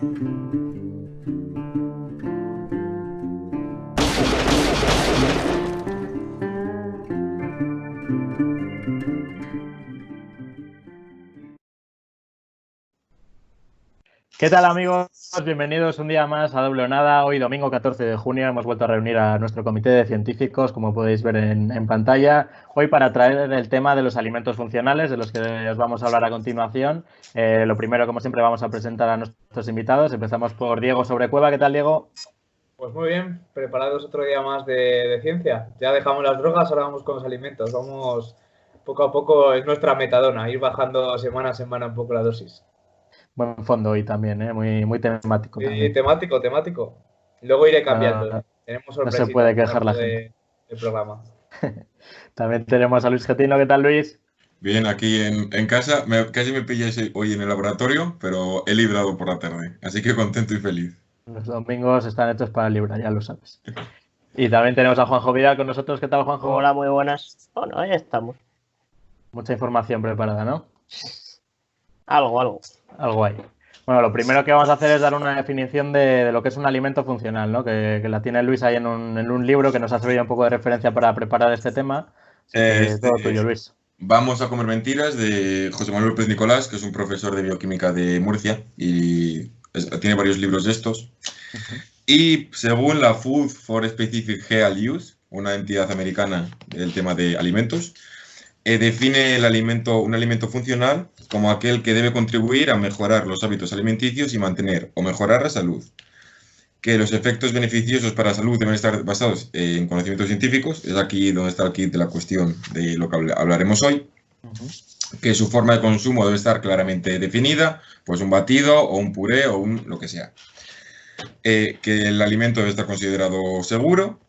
thank you ¿Qué tal amigos? Bienvenidos un día más a Doble Nada. Hoy domingo 14 de junio hemos vuelto a reunir a nuestro comité de científicos, como podéis ver en, pantalla, hoy para traer el tema de los alimentos funcionales, de los que os vamos a hablar a continuación. Eh, lo primero, como siempre, vamos a presentar a nuestros invitados. Empezamos por Diego Sobrecueva. ¿Qué tal, Diego? Pues muy bien, preparados otro día más de ciencia. Ya dejamos las drogas, ahora vamos con los alimentos. Vamos poco a poco, es nuestra metadona, ir bajando semana a semana un poco la dosis buen fondo hoy también, ¿eh? muy, muy temático. Sí, temático, temático. Luego iré cambiando. ¿eh? tenemos no se puede quejar la gente. El programa. también tenemos a Luis Getino. ¿Qué tal, Luis? Bien, aquí en, casa. casi me pilláis hoy en el laboratorio, pero he librado por la tarde. Así que contento y feliz. Los domingos están hechos para librar, ya lo sabes. Y también tenemos a Juanjo Vidal con nosotros. ¿Qué tal, Juanjo? Hola, muy buenas. Bueno, ahí estamos. Mucha información preparada, ¿no? Algo, algo. Algo hay. Bueno, lo primero que vamos a hacer es dar una definición de, lo que es un alimento funcional, ¿no? Que, la tiene Luis ahí en un, libro que nos ha servido un poco de referencia para preparar este tema. Eh, todo tuyo, Luis. Vamos a comer mentiras de José Manuel López Nicolás, que es un profesor de bioquímica de Murcia y tiene varios libros de estos. Y según la Food for Specific Health Use, una entidad americana del tema de alimentos, eh, define el alimento, un alimento funcional como aquel que debe contribuir a mejorar los hábitos alimenticios y mantener o mejorar la salud. Que los efectos beneficiosos para la salud deben estar basados en conocimientos científicos, es aquí donde está el kit de la cuestión de lo que hablaremos hoy. Que su forma de consumo debe estar claramente definida, pues un batido o un puré o un lo que sea. Eh, que el alimento debe estar considerado seguro,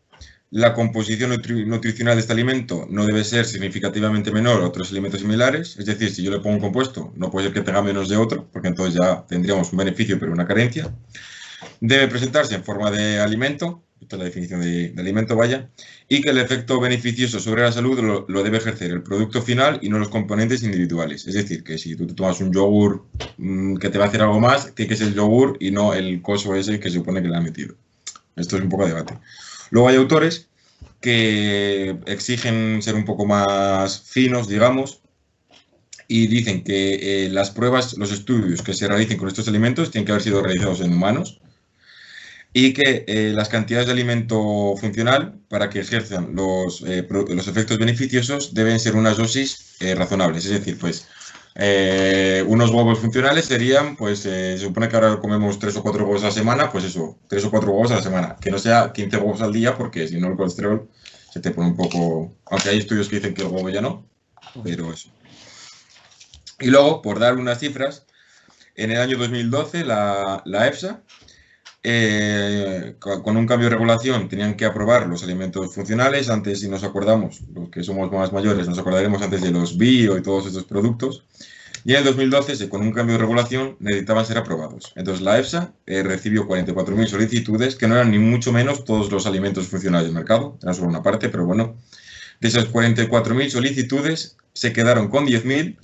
la composición nutricional de este alimento no debe ser significativamente menor a otros alimentos similares, es decir, si yo le pongo un compuesto, no puede ser que tenga menos de otro, porque entonces ya tendríamos un beneficio pero una carencia. Debe presentarse en forma de alimento, esta es la definición de, alimento, vaya, y que el efecto beneficioso sobre la salud lo, debe ejercer el producto final y no los componentes individuales. Es decir, que si tú te tomas un yogur mm, que te va a hacer algo más, tiene que ser el yogur y no el coso ese que se supone que le ha metido. Esto es un poco de debate. Luego hay autores que exigen ser un poco más finos, digamos, y dicen que eh, las pruebas, los estudios que se realicen con estos alimentos tienen que haber sido realizados en humanos y que eh, las cantidades de alimento funcional para que ejerzan los, eh, los efectos beneficiosos deben ser unas dosis razonables. Es decir, pues eh, unos huevos funcionales serían, pues eh, se supone que ahora comemos tres o cuatro huevos a la semana, pues eso, tres o cuatro huevos a la semana. Que no sea 15 huevos al día, porque si no el colesterol se te pone un poco. Aunque hay estudios que dicen que el huevo ya no, pero eso. Y luego, por dar unas cifras, en el año 2012 la, la EFSA, eh, con un cambio de regulación, tenían que aprobar los alimentos funcionales. Antes, si nos acordamos, los que somos más mayores, nos acordaremos antes de los bio y todos estos productos. Y en el 2012, con un cambio de regulación, necesitaban ser aprobados. Entonces, la EFSA eh, recibió 44.000 solicitudes, que no eran ni mucho menos todos los alimentos funcionales del mercado, eran solo una parte, pero bueno. De esas 44.000 solicitudes, se quedaron con 10.000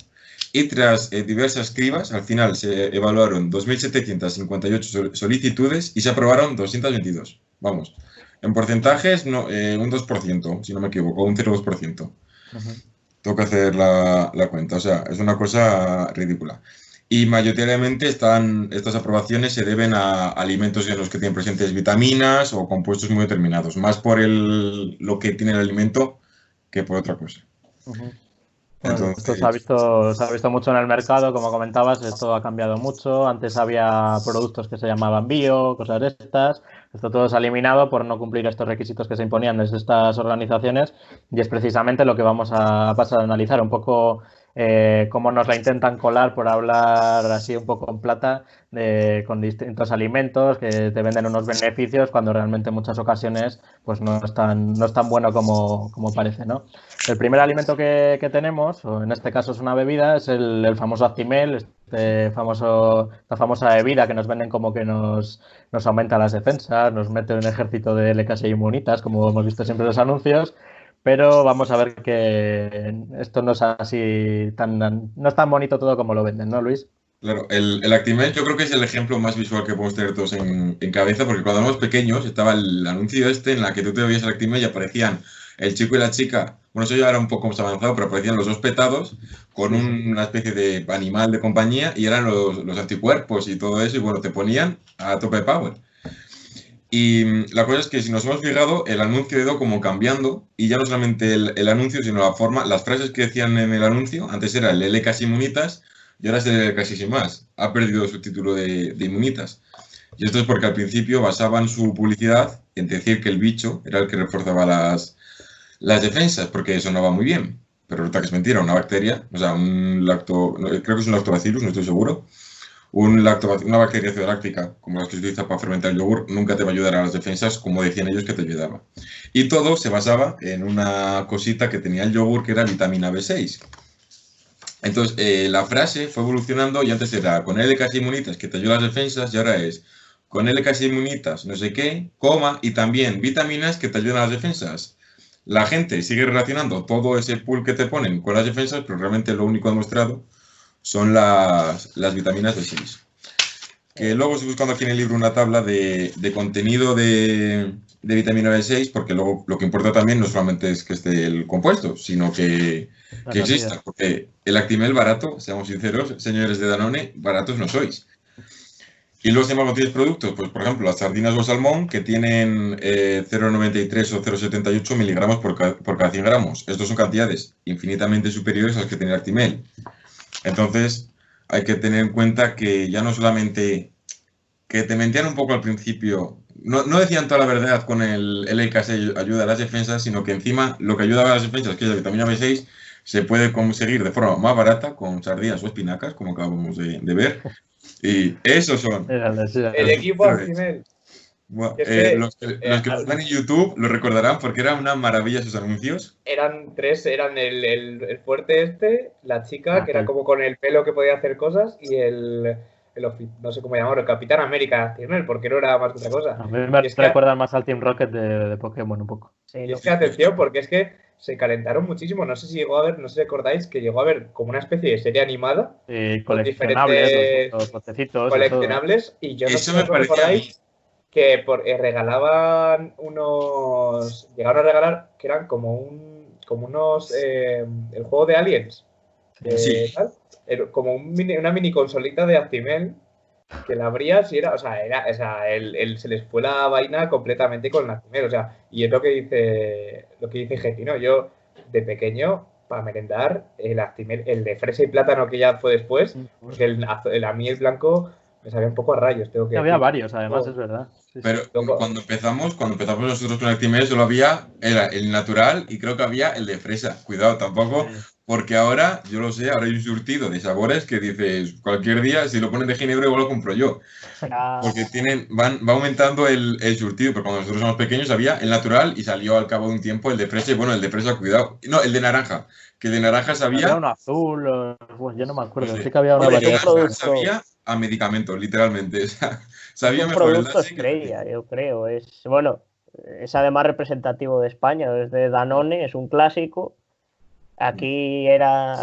y tras eh, diversas cribas, al final se evaluaron 2.758 solicitudes y se aprobaron 222. Vamos, en porcentajes no, eh, un 2%, si no me equivoco, un 0,2%. Tengo que hacer la, la, cuenta, o sea, es una cosa ridícula. Y mayoritariamente están, estas aprobaciones se deben a alimentos en los que tienen presentes vitaminas o compuestos muy determinados, más por el, lo que tiene el alimento que por otra cosa. Esto se ha, visto, se ha visto mucho en el mercado, como comentabas, esto ha cambiado mucho. Antes había productos que se llamaban bio, cosas de estas. Esto todo se ha eliminado por no cumplir estos requisitos que se imponían desde estas organizaciones y es precisamente lo que vamos a pasar a analizar un poco eh, cómo nos la intentan colar por hablar así un poco en plata de, con distintos alimentos que te venden unos beneficios cuando realmente en muchas ocasiones pues no es tan, no es tan bueno como, como parece. ¿no? El primer alimento que, tenemos, o en este caso es una bebida, es el, famoso Actimel, este esta famosa bebida que nos venden como que nos, nos aumenta las defensas, nos mete un ejército de LKS inmunitas, como hemos visto siempre en los anuncios, pero vamos a ver que esto no es así tan no es tan bonito todo como lo venden, ¿no, Luis? Claro, el, el Actimel yo creo que es el ejemplo más visual que podemos tener todos en, cabeza, porque cuando éramos pequeños estaba el anuncio este en la que tú te veías el Actimel y aparecían el chico y la chica, bueno, eso ya era un poco más avanzado, pero aparecían los dos petados con una especie de animal de compañía y eran los, los anticuerpos y todo eso, y bueno, te ponían a tope power. Y mm, la cosa es que si nos hemos fijado, el anuncio ha ido como cambiando y ya no solamente el, anuncio, sino la forma, las frases que decían en el anuncio, antes era el L casi inmunitas y ahora es el casi sin más. Ha perdido su título de, de inmunitas. Y esto es porque al principio basaban su publicidad en decir que el bicho era el que reforzaba las, defensas, porque sonaba muy bien. Pero resulta que es mentira, una bacteria, o sea, un lacto, creo que es un lactobacillus, no estoy seguro, un una bacteria láctica, como las que se utiliza para fermentar el yogur, nunca te va a ayudar a las defensas, como decían ellos que te ayudaba. Y todo se basaba en una cosita que tenía el yogur, que era vitamina B6. Entonces, eh, la frase fue evolucionando y antes era con L casi inmunitas que te ayuda las defensas y ahora es con L casi inmunitas no sé qué, coma, y también vitaminas que te ayudan a las defensas. La gente sigue relacionando todo ese pool que te ponen con las defensas, pero realmente lo único demostrado son las, las vitaminas B6. Que luego estoy buscando aquí en el libro una tabla de, de contenido de, de, vitamina B6, porque luego lo que importa también no solamente es que esté el compuesto, sino que, que exista. Porque el Actimel barato, seamos sinceros, señores de Danone, baratos no sois. Y luego, sin tienes productos, pues por ejemplo, las sardinas o salmón que tienen 0,93 eh, o 0,78 miligramos por, por, cada 100 gramos. Estos son cantidades infinitamente superiores a las que tiene el Actimel. Entonces, hay que tener en cuenta que ya no solamente que te mentían un poco al principio, no, decían toda la verdad con el, el ayuda a las defensas, sino que encima lo que ayuda a las defensas, que es la vitamina B6, se puede conseguir de forma más barata con sardinas o espinacas, como acabamos de, ver. Y esos son. El equipo al final. Eh, los que, eh, están en YouTube lo recordarán porque eran una maravilla sus anuncios. Eran tres, eran el, fuerte este, la chica, ah, que era como con el pelo que podía hacer cosas, y el, no sé cómo llamarlo, el Capitán América, porque no era más que otra cosa. A mí me recuerdan más al Team Rocket de, Pokémon un poco. y es que atención, porque es que se calentaron muchísimo. No sé si llegó a ver, no sé si recordáis, que llegó a ver como una especie de serie animada. con diferentes coleccionables. Y yo no sé si recordáis que por, eh, regalaban unos. Llegaron a regalar que eran como un. como unos. Eh, el juego de Aliens. sí. como una mini consolita de Actimel que la abrías y era, o sea, era, o sea, el, se les fue la vaina completamente con el Actimel, o sea, y es lo que dice, lo que dice Getty, ¿no? Yo, de pequeño, para merendar, el Actimel, el de fresa y plátano que ya fue después, porque el, el, a mí el blanco me sabía un poco a rayos, tengo que Había varios, además, es verdad. Pero cuando empezamos, cuando empezamos nosotros con Actimel, solo había era el natural y creo que había el de fresa. Cuidado, tampoco, porque ahora, yo lo sé, ahora hay un surtido de sabores que dices, cualquier día, si lo ponen de ginebra, igual lo compro yo. Porque tienen, van, va aumentando el, el, surtido, pero cuando nosotros éramos pequeños había el natural y salió al cabo de un tiempo el de fresa y bueno, el de fresa, cuidado. No, el de naranja, que de naranja sabía... Había un azul, bueno, yo no me acuerdo, sí, que había una variedad. Sabía a medicamentos, literalmente. sabía un producto estrella, yo creo. Es, bueno, es además representativo de España, es de Danone, es un clásico. Aquí era,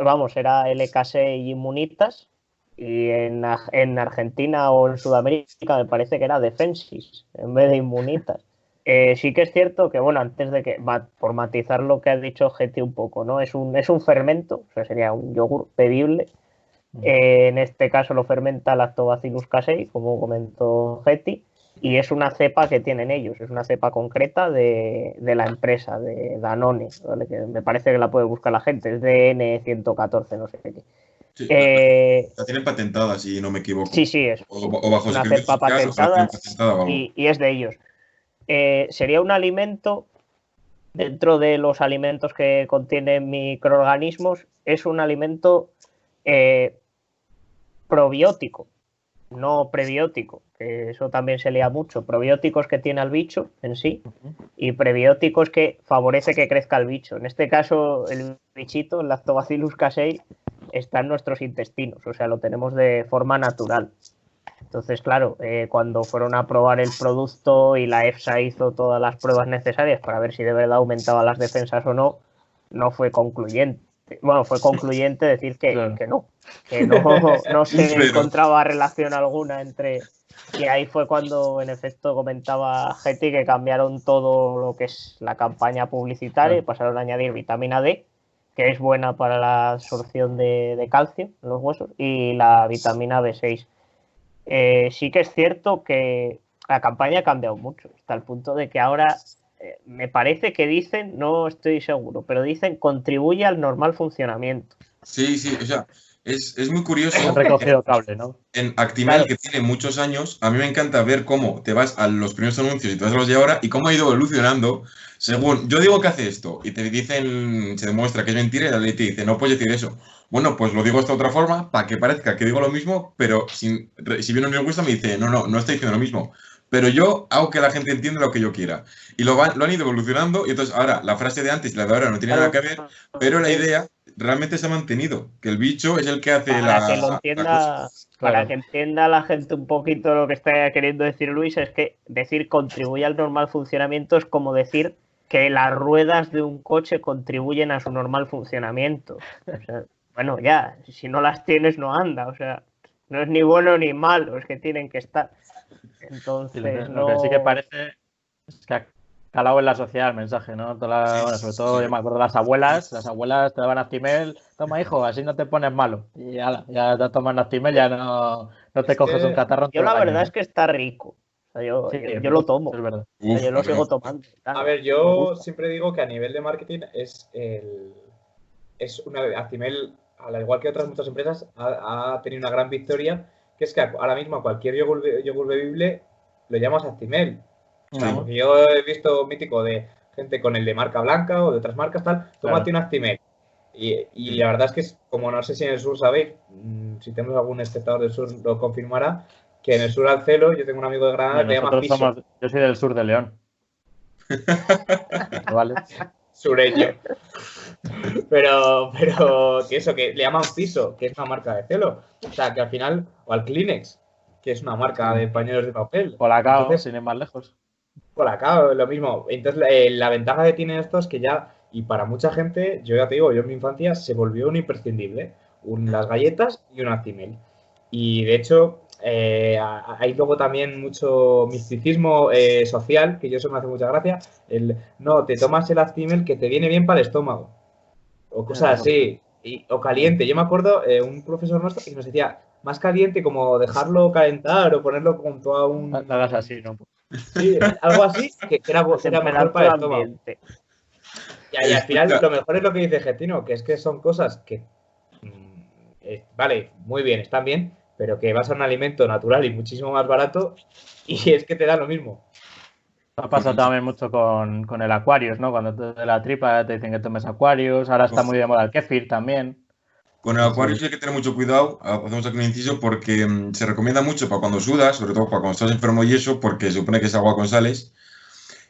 vamos, era LKC y Inmunitas. Y en, en, Argentina o en Sudamérica me parece que era Defensis en vez de Inmunitas. Eh, sí que es cierto que, bueno, antes de que, por matizar lo que ha dicho Getty un poco, ¿no? Es un, es un fermento, o sea, sería un yogur bebible, en este caso lo fermenta Lactobacillus casei, como comentó Getty, y es una cepa que tienen ellos, es una cepa concreta de, la empresa, de Danone, que me parece que la puede buscar la gente, es DN114, no sé qué. Eh, la tienen patentada, si no me equivoco. Sí, sí, es una cepa patentada, y, es de ellos. Eh, sería un alimento, dentro de los alimentos que contienen microorganismos, es un alimento probiótico, no prebiótico, que eso también se lea mucho. Probióticos que tiene el bicho en sí y prebióticos que favorece que crezca el bicho. En este caso, el bichito, el Lactobacillus casei, está en nuestros intestinos, o sea, lo tenemos de forma natural. Entonces, claro, eh, cuando fueron a probar el producto y la EFSA hizo todas las pruebas necesarias para ver si de verdad aumentaba las defensas o no, no fue concluyente. Bueno, fue concluyente decir que, no, que no, se encontraba relación alguna entre... Y ahí fue cuando en efecto comentaba Getty que cambiaron todo lo que es la campaña publicitaria y pasaron a añadir vitamina D, que es buena para la absorción de, calcio en los huesos, y la vitamina B6. Eh, sí que es cierto que la campaña ha cambiado mucho, hasta el punto de que ahora eh, me parece que dicen, no estoy seguro, pero dicen contribuye al normal funcionamiento. Sí, sí, o sea, es, muy curioso. recogido cable, ¿no? En Actimel, que tiene muchos años, a mí me encanta ver cómo te vas a los primeros anuncios y te vas a los de ahora y cómo ha ido evolucionando según yo digo que hace esto y te dicen, se demuestra que es mentira y la ley te dice, no puedes decir eso. Bueno, pues lo digo de esta otra forma para que parezca que digo lo mismo, pero si, si viene un lingüista me dice, no, no, no estoy diciendo lo mismo pero yo hago que la gente entienda lo que yo quiera. Y lo, lo han ido evolucionando y entonces ahora la frase de antes y la de ahora no tiene nada que ver, pero la idea realmente se ha mantenido, que el bicho es el que hace para Que lo entienda, Para que entienda la gente un poquito lo que está queriendo decir Luis, es que decir contribuye al normal funcionamiento es como decir que las ruedas de un coche contribuyen a su normal funcionamiento. bueno, ya, si no las tienes no anda, o sea, no es ni bueno ni malo, es que tienen que estar. Entonces, lo, que, sí que parece es que ha calado en la sociedad el mensaje, ¿no? sobre todo, yo me acuerdo de las abuelas, las abuelas te daban Actimel, toma hijo, así no te pones malo. Y ya, ya te tomas Actimel, ya no, no te coges un catarro. Yo la verdad es que está rico. yo, yo, lo tomo. Es verdad. yo lo sigo tomando. A ver, yo siempre digo que a nivel de marketing es el es una Actimel, al igual que otras muchas empresas, ha, ha tenido una gran victoria que es que ahora mismo cualquier yogur, bebible lo llamas Actimel. yo he visto mítico de gente con el de marca blanca o de otras marcas, tal, tómate un Actimel. Y, la verdad es que, es, como no sé si en el sur sabéis, mm, si tenemos algún espectador del sur lo confirmará, que en el sur al celo yo tengo un amigo de Granada que llama Piso. yo soy del sur de León. vale. Sureño. Pero, pero que eso, que le llaman Piso, que es una marca de celo. O sea, que al final, o al Kleenex, que es una marca de pañuelos de papel. O la Entonces, sin ir más lejos. Colacao, lo mismo. Entonces, eh, la ventaja que tiene esto es que ya, y para mucha gente, yo ya te digo, yo en mi infancia se volvió un imprescindible. Un, las galletas y un Actimel. Y de hecho, eh, hay luego también mucho misticismo eh, social, que yo eso me hace mucha gracia. El, no, te tomas el Actimel que te viene bien para el estómago. O cosas así. o caliente. Yo me acuerdo, eh, un profesor nuestro que nos decía, más caliente como dejarlo calentar o ponerlo junto a un... Hagas así, ¿no? Sí, algo así, que era, era mejor para el estómago. Y, al final lo mejor es lo que dice Getino, que es que son cosas que, mm, vale, muy bien, están bien, pero que vas a un alimento natural y muchísimo más barato y es que te da lo mismo. Ha pasado también mucho con, el Aquarius, ¿no? Cuando te la tripa te dicen que tomes Aquarius, ahora está muy de moda el kefir también. Con el Aquarius hay que tener mucho cuidado, hacemos aquí un inciso, porque mm, se recomienda mucho para cuando sudas, sobre todo para cuando estás enfermo y eso, porque se supone que es agua con sales.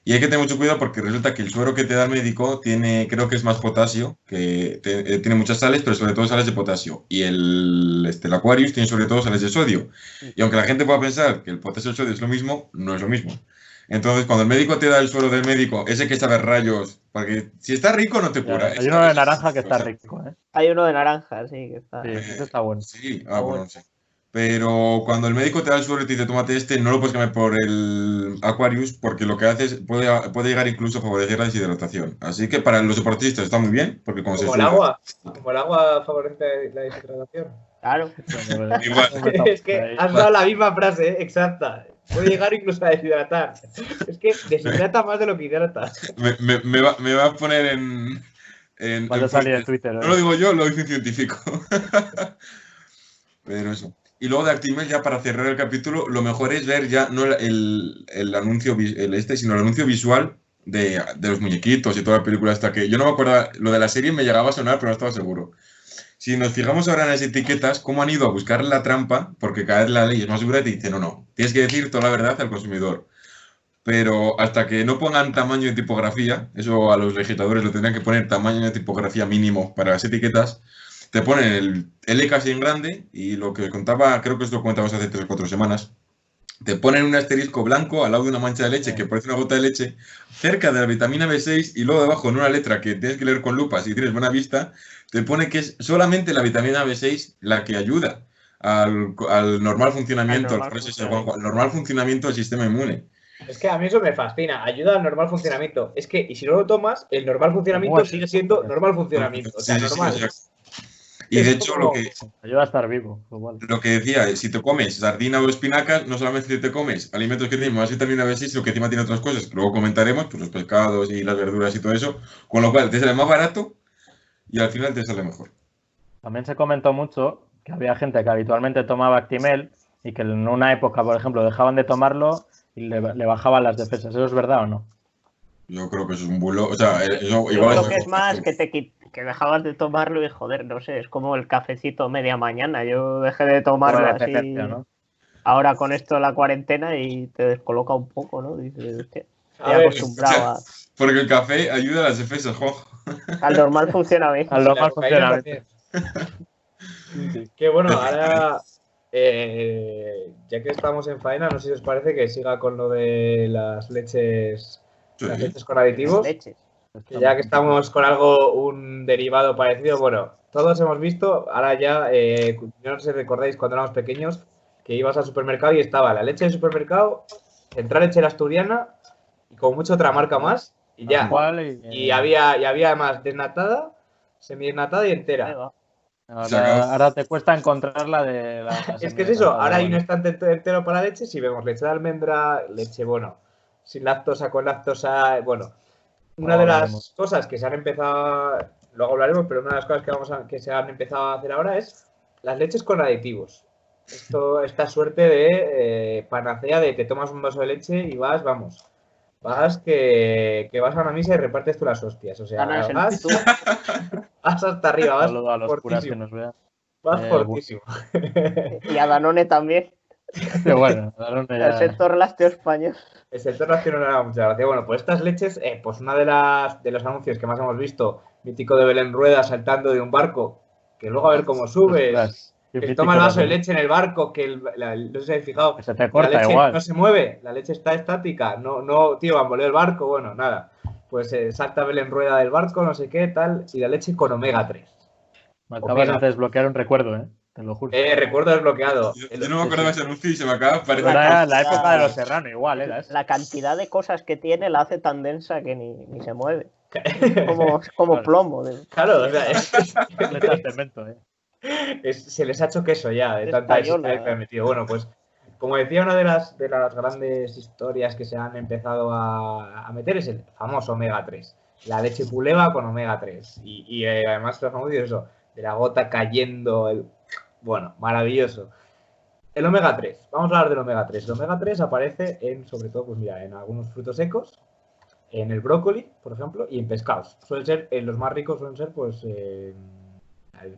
Y hay que tener mucho cuidado porque resulta que el suero que te da el médico tiene, creo que es más potasio, que eh, tiene muchas sales, pero sobre todo sales de potasio. Y el, este, Aquarius tiene sobre todo sales de sodio. Y aunque la gente pueda pensar que el potasio y el sodio es lo mismo, no es lo mismo. Entonces, cuando el médico te da el suero del médico, ese que sabe rayos, porque si está rico no te cura. Hay uno de naranja que está rico, ¿eh? Hay uno de naranja, sí, que está. Sí, ese está bueno. Sí, ah, bueno, sí. Pero cuando el médico te da el suero y te dice tómate este, no lo puedes cambiar por el Aquarius porque lo que hace es, puede, puede llegar incluso a favorecer la deshidratación. Así que para los deportistas está muy bien. Porque como, como el agua. Como el agua favorece la deshidratación. Claro. es que has dado la misma frase, ¿eh? exacta. Puede llegar incluso a deshidratar. Es que deshidrata más de lo que hidrata. Me, me, me, va, me va, a poner en. en, en salir en Twitter. No lo digo yo, lo dice un científico. Pero eso. Y luego de Actimel, ya para cerrar el capítulo, lo mejor es ver ya no el, el anuncio el este, sino el anuncio visual de, de, los muñequitos y toda la película hasta que yo no me acuerdo, lo de la serie me llegaba a sonar, pero no estaba seguro. Si nos fijamos ahora en las etiquetas, cómo han ido a buscar la trampa, porque cada vez la ley es más segura y te dice, no, no, tienes que decir toda la verdad al consumidor. Pero hasta que no pongan tamaño de tipografía, eso a los legisladores lo tendrían que poner tamaño de tipografía mínimo para las etiquetas, te ponen el L casi en grande y lo que contaba, creo que os lo comentábamos hace tres o cuatro semanas, te ponen un asterisco blanco al lado de una mancha de leche que parece una gota de leche, cerca de la vitamina B6 y luego debajo en una letra que tienes que leer con lupa si tienes buena vista, te pone que es solamente la vitamina B6 la que ayuda al, normal funcionamiento, al normal funcionamiento del sistema inmune. Es que a mí eso me fascina, ayuda al normal funcionamiento. Es que, y si no lo tomas, el normal funcionamiento sigue siendo normal funcionamiento. O sea, normal. y de hecho, lo que. Ayuda a estar vivo. Lo que decía, si te comes sardina o espinacas, no solamente si te comes alimentos que tienen más vitamina B6, sino que encima tiene otras cosas que luego comentaremos, pues los pescados y las verduras y todo eso. Con lo cual te sale más barato y al final te sale mejor. También se comentó mucho que había gente que habitualmente tomaba Actimel y que en una época, por ejemplo, dejaban de tomarlo y le, bajaban las defensas. ¿Eso es verdad o no? Yo creo que eso es un bulo. O sea, eh, eso Yo creo que es más que te que dejabas de tomarlo y joder, no sé, es como el cafecito media mañana. Yo dejé de tomarlo así. Ahora con esto la cuarentena y te descoloca un poco, ¿no? Dices, te acostumbrado a... Porque el café ayuda a las defensas, jo. Al normal funciona bien. Al normal funciona bien. Que bueno, ahora eh, ya que estamos en faena, no sé si os parece que siga con lo de las leches, las leches con aditivos. ya que estamos con algo, un derivado parecido, bueno, todos hemos visto, ahora ya, eh, no sé si recordáis cuando éramos pequeños, que ibas al supermercado y estaba la leche del supermercado, central leche asturiana y con mucha otra marca más, y ya. Y, había, y había además desnatada, semi-desnatada y entera. Ahora, te cuesta encontrar la de la. es que es eso, ahora hay un estante entero para leche. Si vemos leche de almendra, leche, bueno, sin lactosa, con lactosa, bueno. Una de las cosas que se han empezado, luego hablaremos, pero una de las cosas que, vamos a, que se han empezado a hacer ahora es las leches con aditivos. Esto, esta suerte de eh, panacea de te tomas un vaso de leche y vas, vamos, vas que, que, vas a una misa y repartes tú las hostias. O sea, vas, vas, hasta arriba, vas a los fortísimo. nos vean. Vas eh, fortísimo. Y a Danone también. bueno, El sector lácteo español. El sector lácteo no le da mucha gracia. Bueno, pues estas leches, eh, pues una de las de los anuncios que más hemos visto, mítico de Belén Rueda saltando de un barco, que luego a ver cómo subes. Que toma el vaso de leche en el barco, que el, no sé si habéis fijado. Se te corta la leche igual. no se mueve, la leche está estática. No, no, tío, volver el barco, bueno, nada. Pues eh, salta en rueda del barco, no sé qué, tal, y la leche con omega 3. Me acabas de desbloquear un recuerdo, ¿eh? Te lo juro. Eh, recuerdo desbloqueado. Yo, no me acuerdo de ese anuncio y se me acaba de La, la, época de los serranos, igual, ¿eh? La cantidad de cosas que tiene la hace tan densa que ni, ni se mueve. como, como plomo. Claro, o sea, es, cemento, ¿eh? Se les ha hecho queso ya de tanta historia que han metido. Bueno, pues como decía, una de las, de las grandes historias que se han empezado a, meter es el famoso omega 3. La leche puleva con omega 3. Y, eh, además, lo famoso es eso, de la gota cayendo. El... Bueno, maravilloso. El omega 3. Vamos a hablar del omega 3. El omega 3 aparece en, sobre todo, pues mira, en algunos frutos secos, en el brócoli, por ejemplo, y en pescados. Suelen ser, en los más ricos suelen ser, pues,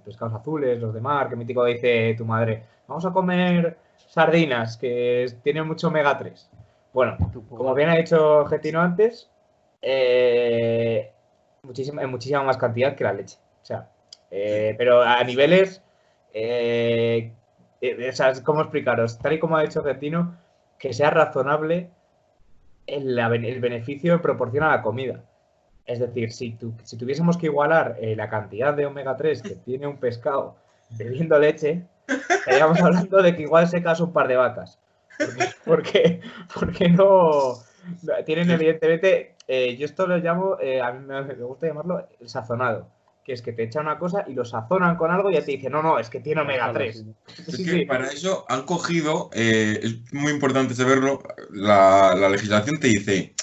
pescados azules, los de mar, que mítico dice tu madre, vamos a comer sardinas, que tienen mucho omega 3. Bueno, como bien ha dicho Getino antes, eh, muchísima, en muchísima más cantidad que la leche. O sea, eh, pero a niveles, eh, ¿cómo explicaros? Tal y como ha dicho Getino, que sea razonable el, el beneficio en proporción a la comida. Es decir, si, si tuviésemos que igualar eh, la cantidad de omega 3 que tiene un pescado bebiendo leche, estaríamos hablando de que igual se casa un par de vacas. Porque, porque, no. Tienen evidentemente. Eh, yo esto lo llamo, eh, a mí me, gusta llamarlo el sazonado que es que te echan una cosa y lo sazonan con algo y ya te dicen, no, no, es que tiene omega 3. Es que para eso han cogido, es muy importante saberlo, la, la, legislación te dice,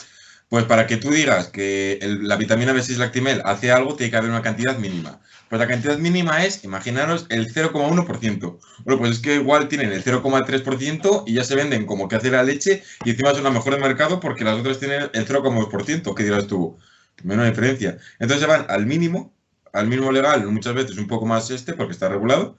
pues para que tú digas que la vitamina B6 lactimel hace algo, tiene que haber una cantidad mínima. Pues la cantidad mínima es, imaginaros, el 0,1%. Bueno, pues es que igual tienen el 0,3% y ya se venden como que hace la leche y encima son la mejor del mercado porque las otras tienen el 0,2%. ¿Qué dirás tú? Menos diferencia. Entonces se van al mínimo, al mínimo legal, muchas veces un poco más este porque está regulado,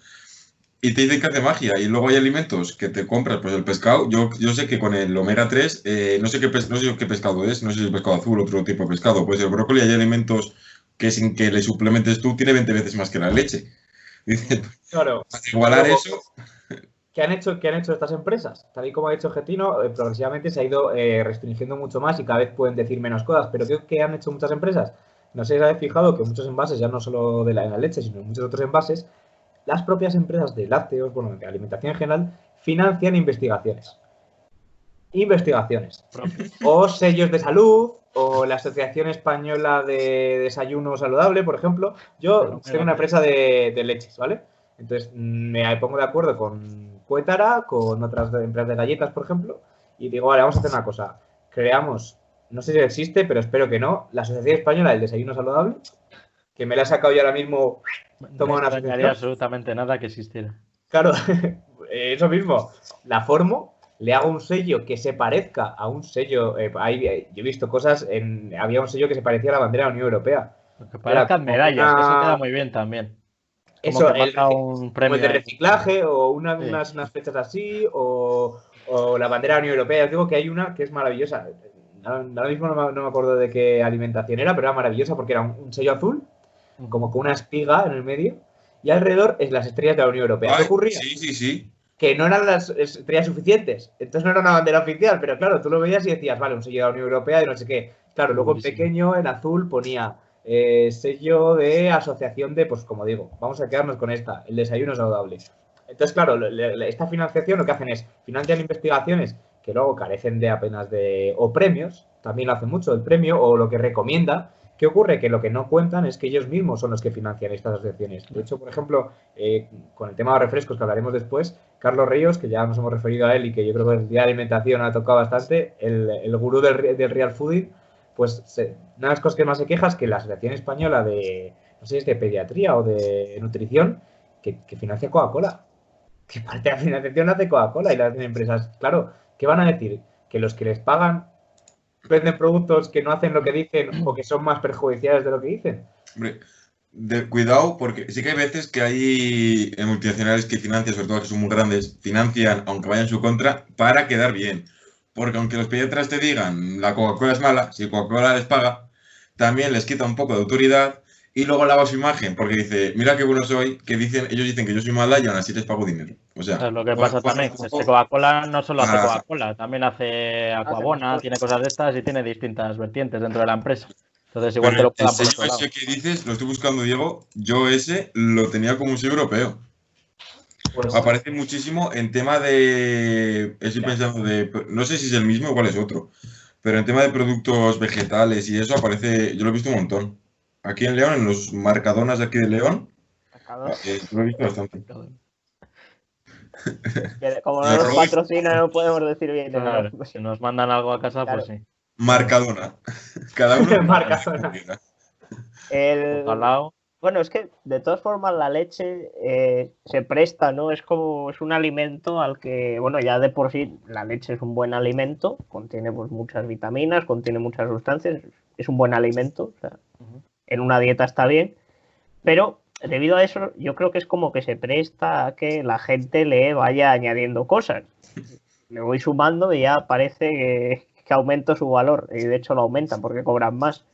y te dicen que hace magia. Y luego hay alimentos que te compras, pues el pescado. Yo, yo sé que con el omega 3, eh, no, sé qué, no sé qué pescado es, no sé si es pescado azul, otro tipo de pescado. Pues el brócoli hay alimentos que sin que le suplementes tú tiene 20 veces más que la leche. Dicen, claro. Para igualar eso. ¿qué han hecho, qué han hecho estas empresas? Tal y como ha dicho Getino, eh, progresivamente se ha ido eh, restringiendo mucho más y cada vez pueden decir menos cosas. Pero ¿qué han hecho muchas empresas? No sé si habéis fijado que muchos envases, ya no solo de la, leche, sino muchos otros envases, las propias empresas de lácteos, bueno, de alimentación en general, financian investigaciones. Investigaciones. O sellos de salud, o la Asociación Española de Desayuno Saludable, por ejemplo. Yo tengo una empresa de, leches, ¿vale? Entonces me pongo de acuerdo con Cuétara, con otras empresas de galletas, por ejemplo, y digo, vale, vamos a hacer una cosa. Creamos, no sé si existe, pero espero que no, la Asociación Española del Desayuno Saludable, que me la he sacado yo ahora mismo. Toma no una absolutamente nada que existiera. Claro, eso mismo. La formo, le hago un sello que se parezca a un sello. Eh, yo he visto cosas, en, había un sello que se parecía a la bandera de la Unión Europea. Que parezcan medallas, eso queda muy bien también. eso, el, un premio de reciclaje o unas, unas, fechas así, o, la bandera de la Unión Europea. Yo digo que hay una que es maravillosa. Ahora mismo no me, acuerdo de qué alimentación era, pero era maravillosa porque era un, sello azul, como con una espiga en el medio, y alrededor es las estrellas de la Unión Europea. ¿Qué ocurría? Sí, sí, sí que no eran las estrellas suficientes. Entonces no era una bandera oficial, pero claro, tú lo veías y decías, vale, un sello de la Unión Europea y no sé qué. Claro, luego en pequeño, en azul, ponía eh, sello de asociación de, pues como digo, vamos a quedarnos con esta, el desayuno saludable. Entonces, claro, esta financiación lo que hacen es financian investigaciones que luego carecen de apenas de, o premios, también lo hace mucho el premio, o lo que recomienda, ¿Qué ocurre? Que lo que no cuentan es que ellos mismos son los que financian estas asociaciones. De hecho, por ejemplo, eh, con el tema de refrescos que hablaremos después, Carlos Ríos, que ya nos hemos referido a él y que yo creo que el día de alimentación ha tocado bastante, el, gurú del, del, Real Fooding, pues una de las cosas que más se queja es que la Asociación Española de, no sé si es de pediatría o de nutrición, que, financia Coca-Cola. Que parte de la financiación hace Coca-Cola y las empresas. Claro, ¿qué van a decir? Que los que les pagan venden productos que no hacen lo que dicen o que son más perjudiciales de lo que dicen. Hombre, de, cuidado, porque sí que hay veces que hay multinacionales que financian, sobre todo que son muy grandes, financian, aunque vayan en su contra, para quedar bien. Porque aunque los pediatras te digan la Coca-Cola es mala, si Coca-Cola les paga, también les quita un poco de autoridad y luego lava su imagen porque dice, mira qué bueno soy, que dicen, ellos dicen que yo soy mala y aún así les pago dinero. O sea, lo que pasa también, que Coca-Cola no solo hace Coca-Cola, también hace Aquabona, tiene cosas de estas y tiene distintas vertientes dentro de la empresa. Entonces igual te lo puedan por ese que dices, lo estoy buscando, Diego, yo ese lo tenía como un sello europeo. Pues Aparece muchísimo en tema de. Estoy pensando de. No sé si es el mismo o cuál es otro. Pero en tema de productos vegetales y eso aparece. Yo lo he visto un montón. Aquí en León, en los marcadonas de aquí de León, eh, lo he visto bastante. Como no nos patrocina, no podemos decir bien. si nos mandan algo a casa, pues sí. Marcadona. Cada uno. Marcadona. El... Bueno, es que de todas formas la leche eh, se presta, ¿no? Es como, es un alimento al que, bueno, ya de por sí la leche es un buen alimento, contiene pues muchas vitaminas, contiene muchas sustancias, es un buen alimento, o sea, en una dieta está bien, pero debido a eso yo creo que es como que se presta a que la gente le vaya añadiendo cosas. Me voy sumando y ya parece que, que aumento su valor y de hecho lo aumentan porque cobran más.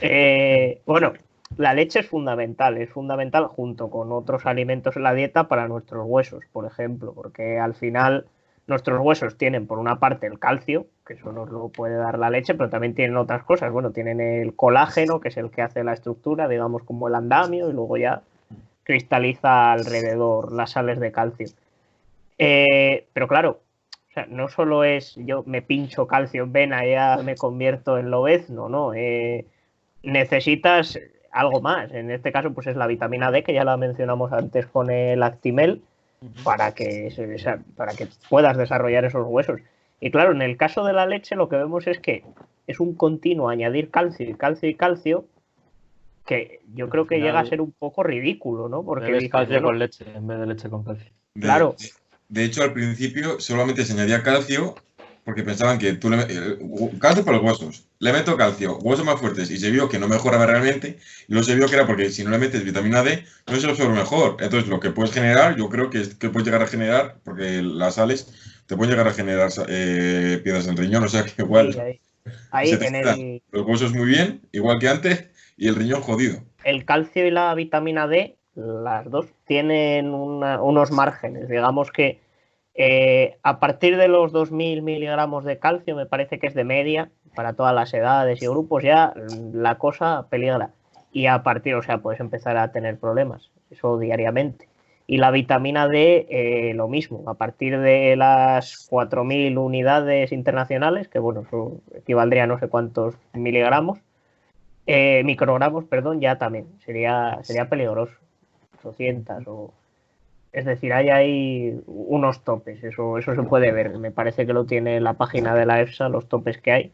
Eh, bueno, la leche es fundamental, es fundamental junto con otros alimentos en la dieta para nuestros huesos, por ejemplo, porque al final Nuestros huesos tienen por una parte el calcio, que eso nos lo puede dar la leche, pero también tienen otras cosas. Bueno, tienen el colágeno, que es el que hace la estructura, digamos como el andamio, y luego ya cristaliza alrededor las sales de calcio. Eh, pero claro, no solo es yo me pincho calcio en vena y ya me convierto en lobezno, no. Eh, necesitas algo más. En este caso, pues es la vitamina D, que ya la mencionamos antes con el Actimel para que, para que puedas desarrollar esos huesos. Y claro, en el caso de la leche lo que vemos es que es un continuo añadir calcio y calcio y calcio que yo creo que llega a ser un poco ridículo, ¿no? Porque calcio con leche en vez de leche con calcio. claro. de, hecho, al principio solamente se añadía calcio porque pensaban que tú le calcio para los huesos, le meto calcio, huesos más fuertes, y se vio que no mejoraba realmente, y luego se vio que era porque si no le metes vitamina D, no se absorbe mejor. Entonces, lo que puedes generar, yo creo que, es, que puedes llegar a generar, porque las sales te pueden llegar a generar eh, piedras en riñón, o sea que igual. ahí, en el... Los huesos muy bien, igual que antes, y el riñón jodido. El calcio y la vitamina D, las dos, tienen unos márgenes, digamos que Eh, a partir de los 2.000 miligramos de calcio, me parece que es de media para todas las edades y grupos, ya la cosa peligra. Y a partir, o sea, puedes empezar a tener problemas, eso diariamente. Y la vitamina D, eh, lo mismo, a partir de las 4.000 unidades internacionales, que bueno, eso equivaldría a no sé cuántos miligramos, eh, microgramos, perdón, ya también sería, sería peligroso. 800 o... Es decir, hay ahí unos topes, eso, eso se puede ver. Me parece que lo tiene la página de la EFSA, los topes que hay.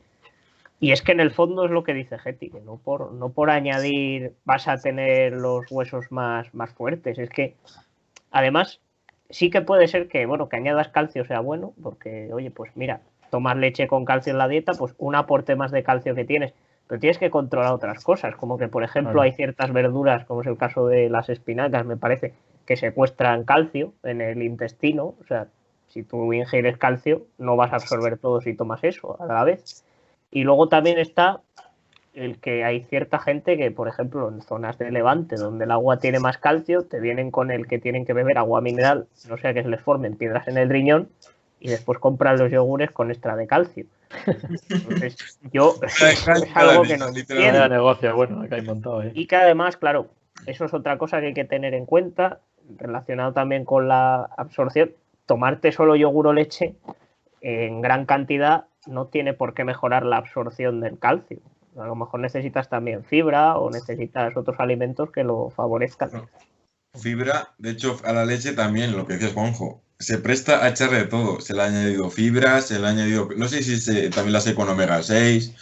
Y es que en el fondo es lo que dice Getty, que no por, no por añadir vas a tener los huesos más, más fuertes. Es que, además, sí que puede ser que, bueno, que añadas calcio sea bueno, porque, oye, pues mira, tomar leche con calcio en la dieta, pues un aporte más de calcio que tienes pero tienes que controlar otras cosas, como que, por ejemplo, hay ciertas verduras, como es el caso de las espinacas, me parece, que secuestran calcio en el intestino. O sea, si tú ingieres calcio, no vas a absorber todo si tomas eso a la vez. Y luego también está el que hay cierta gente que, por ejemplo, en zonas de levante, donde el agua tiene más calcio, te vienen con el que tienen que beber agua mineral, no sea que se les formen piedras en el riñón, y después compran los yogures con extra de calcio. Entonces, yo es algo que no entiendo. negocio, bueno, acá hay montado, ¿eh? Y que además, claro, eso es otra cosa que hay que tener en cuenta, relacionado también con la absorción. Tomarte solo yogur o leche en gran cantidad no tiene por qué mejorar la absorción del calcio. A lo mejor necesitas también fibra o necesitas otros alimentos que lo favorezcan. Fibra, de hecho, a la leche también, lo que decías, Juanjo, se presta a echarle de todo. Se le ha añadido fibra, se le ha añadido, no sé si se, también la sé con omega 6.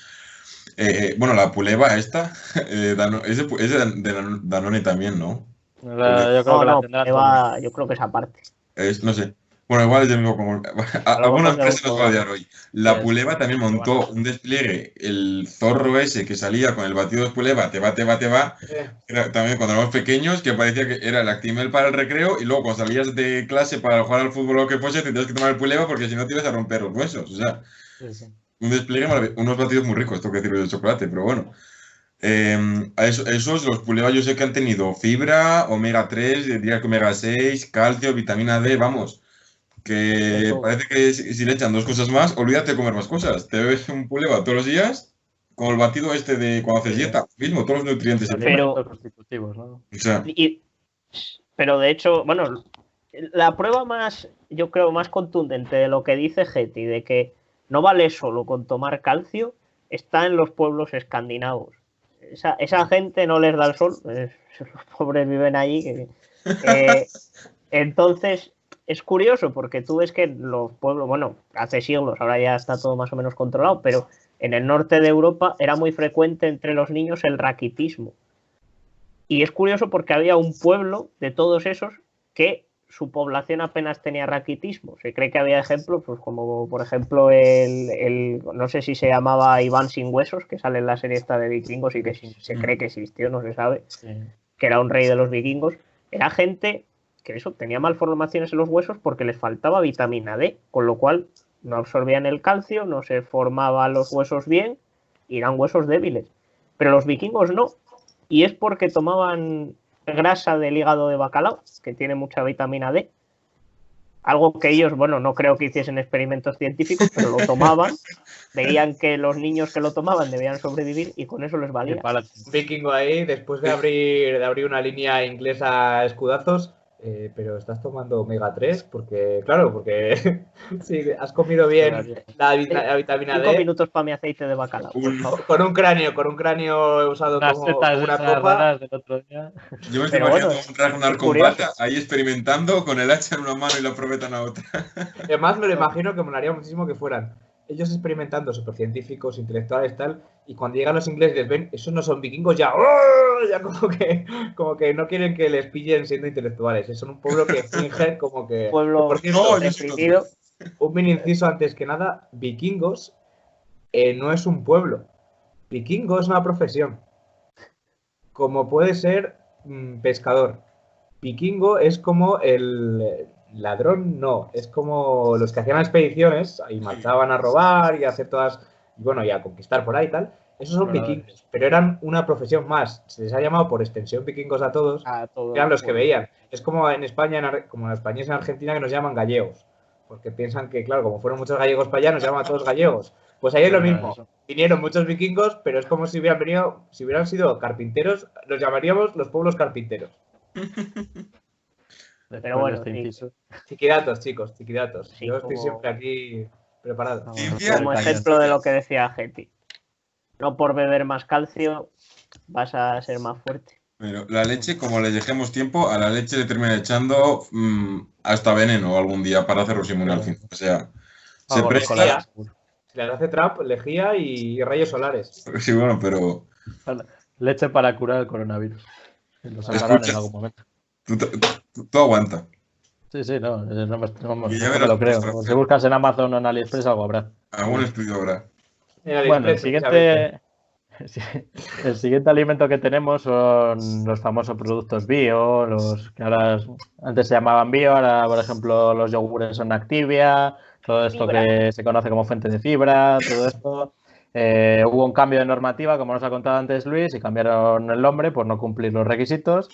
Eh, eh, bueno, la puleva esta, eh, es, de, Danone también, ¿no? Yo, creo que la tendrá yo creo que es aparte. Es, no sé. Bueno, igual es del mismo como. Alguna empresa nos va a odiar hoy. La Puleva también montó un despliegue, el zorro ese que salía con el batido de Puleva, te va, te va, te va. también cuando éramos pequeños, que parecía que era el Actimel para el recreo, y luego cuando salías de clase para jugar al fútbol o lo que fuese, tenías que tomar el Puleva porque si no te ibas a romper los huesos. O sea, un despliegue unos batidos muy ricos, esto que decirlo de chocolate, pero bueno. Eh, esos, los Puleva yo sé que han tenido fibra, omega 3, diría que omega 6, calcio, vitamina D, vamos que parece que si, le echan dos cosas más, olvídate de comer más cosas. Te bebes un puleva todos los días con el batido este de cuando haces dieta, mismo, todos los nutrientes. Pero, pero de hecho, bueno, la prueba más, yo creo, más contundente de lo que dice Getty, de que no vale solo con tomar calcio, está en los pueblos escandinavos. Esa, esa gente no les da el sol, los pobres viven allí. Eh, entonces, es curioso porque tú ves que los pueblos, bueno, hace siglos, ahora ya está todo más o menos controlado, pero en el norte de Europa era muy frecuente entre los niños el raquitismo. Y es curioso porque había un pueblo de todos esos que su población apenas tenía raquitismo. Se cree que había ejemplos, pues como por ejemplo el, no sé si se llamaba Iván sin huesos, que sale en la serie esta de vikingos y que se cree que existió, no se sabe, que era un rey de los vikingos. Era gente que eso, tenía malformaciones en los huesos porque les faltaba vitamina D, con lo cual no absorbían el calcio, no se formaban los huesos bien y eran huesos débiles. Pero los vikingos no. Y es porque tomaban grasa del hígado de bacalao, que tiene mucha vitamina D. Algo que ellos, bueno, no creo que hiciesen experimentos científicos, pero lo tomaban. veían que los niños que lo tomaban debían sobrevivir y con eso les valía. Vikingo ahí, después de abrir, de abrir una línea inglesa escudazos, eh, pero estás tomando omega 3 porque, claro, porque si has comido bien la, vitamina D. Cinco minutos para mi aceite de bacalao. Con un cráneo, con un cráneo usado como una copa. Yo me estoy imaginando un Ragnar con ahí experimentando con el hacha en una mano y la probeta en la otra. Además, me lo imagino que molaría muchísimo que fueran ellos experimentando, científicos, intelectuales, tal, y cuando llegan los ingleses ven, esos no son vikingos, ya, ¡oh! ya como que, como que no quieren que les pillen siendo intelectuales, son un pueblo que finge como que... Pueblo por cierto, no, un mini inciso antes que nada, vikingos eh, no es un pueblo, vikingo es una profesión, como puede ser mm, pescador. Vikingo es como el, ladrón no, es como los que hacían expediciones y marchaban a robar y a hacer todas, y bueno, y a conquistar por ahí y tal. Esos son vikingos, pero eran una profesión más. Se les ha llamado por extensión vikingos a todos. eran los que veían. Es como en España, como en España es en Argentina, que nos llaman gallegos. porque piensan que, claro, como fueron muchos gallegos para allá, nos llaman a todos gallegos. Pues ahí es lo mismo. Vinieron muchos vikingos, pero es como si hubieran venido, si hubieran sido carpinteros, los llamaríamos los pueblos carpinteros. pero bueno, chiquidatos, chicos, chiquidatos. Yo estoy siempre aquí preparado. como ejemplo de lo que decía Getty. No por beber más calcio vas a ser más fuerte. Pero la leche, como le dejemos tiempo, a la leche le termina echando mm, hasta veneno algún día para hacerlo inmune al fin. O sea, se presta. Si le hace trap, lejía y rayos solares. Sí, bueno, pero. Leche para curar el coronavirus. Lo sacarán en algún momento. Tú, aguanta. Sí, sí, no, no, me, lo creo. Si buscas en Amazon o en AliExpress, algo habrá. Algún estudio habrá. Bueno, el siguiente, El siguiente alimento que tenemos son los famosos productos bio, los que ahora antes se llamaban bio, ahora por ejemplo los yogures son Activia, todo esto que se conoce como fuente de fibra, todo esto. Eh, hubo un cambio de normativa, como nos ha contado antes Luis, y cambiaron el nombre por no cumplir los requisitos.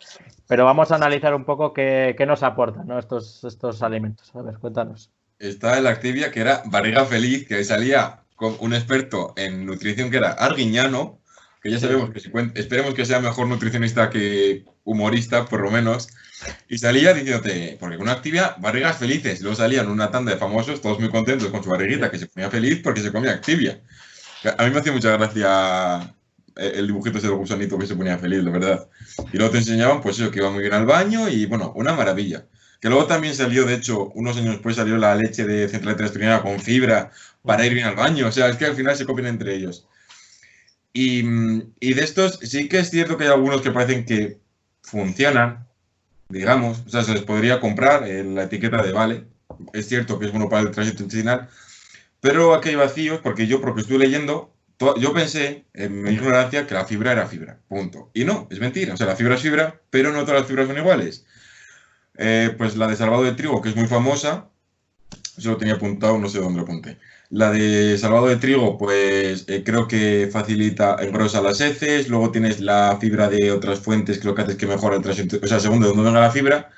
Pero vamos a analizar un poco qué, nos aportan estos, estos alimentos. A ver, cuéntanos. Está el Activia, que era barriga feliz, que salía con un experto en nutrición que era Arguiñano, que ya sabemos que esperemos que sea mejor nutricionista que humorista, por lo menos. Y salía diciéndote, porque con una actividad, barrigas felices. Luego salían una tanda de famosos, todos muy contentos con su barriguita, que se ponía feliz porque se comía activia. A mí me hacía mucha gracia eh, el dibujito ese del gusanito que se ponía feliz, la verdad. Y luego te enseñaban, pues eso, que iba muy bien al baño y bueno, una maravilla. Que luego también salió, de hecho, unos años después salió la leche de central terrestre con fibra para ir bien al baño. O sea, es que al final se copian entre ellos. Y, y, de estos sí que es cierto que hay algunos que parecen que funcionan, digamos. O sea, se les podría comprar en la etiqueta de vale. Es cierto que es bueno para el tránsito intestinal. Pero aquí hay vacíos porque yo, porque estoy leyendo, yo pensé en mi ignorancia que la fibra era fibra. Punto. Y no, es mentira. O sea, la fibra es fibra, pero no todas las fibras son iguales. Eh, pues la de salvado de trigo, que es muy famosa, eso lo tenía apuntado, no sé dónde lo apunté. La de salvado de trigo, pues eh, creo que facilita, engrosa las heces. Luego tienes la fibra de otras fuentes que que hace que mejora el tránsito. O sea, según de dónde venga la fibra,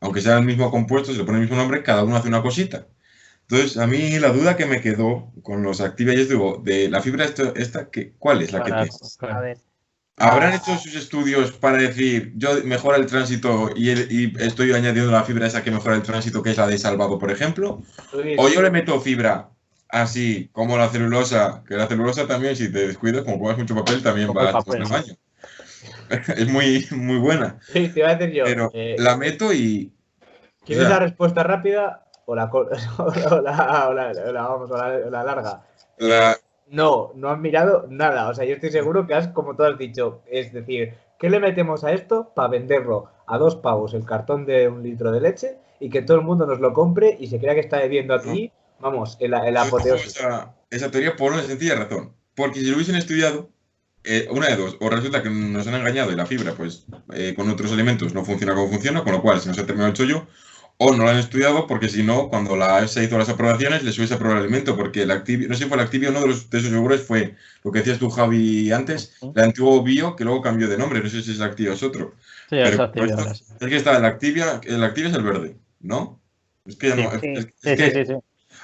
aunque sea el mismo compuesto, se le pone el mismo nombre, cada uno hace una cosita. Entonces, a mí la duda que me quedó con los Activia, yo digo, de la fibra esta, esta ¿cuál es la que tienes? A ver, ¿Habrán hecho sus estudios para decir, yo mejora el tránsito y, estoy añadiendo la fibra esa que mejora el tránsito, que es la de salvado, por ejemplo? O yo le meto fibra así como la celulosa, que la celulosa también, si te descuidas, como pones mucho papel, también va a el baño. es muy, muy buena. Sí, te iba a decir yo. Pero eh, la meto y. ¿Quieres la respuesta rápida o la, o la, vamos, o la larga? La, no, no has mirado nada. O sea, yo estoy seguro que has, como tú has dicho, es decir, ¿qué le metemos a esto para venderlo a dos pavos el cartón de un litro de leche y que todo el mundo nos lo compre y se crea que está bebiendo aquí? Vamos, el, el apoteosis. Esa, teoría por una sencilla razón. Porque si lo hubiesen estudiado, eh, una de dos, o resulta que nos han engañado y la fibra, pues eh, con otros alimentos no funciona como funciona, con lo cual se nos ha terminado el chollo, o no lo han estudiado porque si no, cuando la EFSA hizo las aprobaciones, les hubiese aprobado el alimento, porque el Activio, no sé si fue el Activio, uno de, los, de esos yogures fue lo que decías tú, Javi, antes, el antiguo Bio, que luego cambió de nombre, no sé si es Activio o es otro. Sí, es Activio. es que está el Activia, el Activia es el verde, ¿no? Es que ya no. Sí, sí, sí,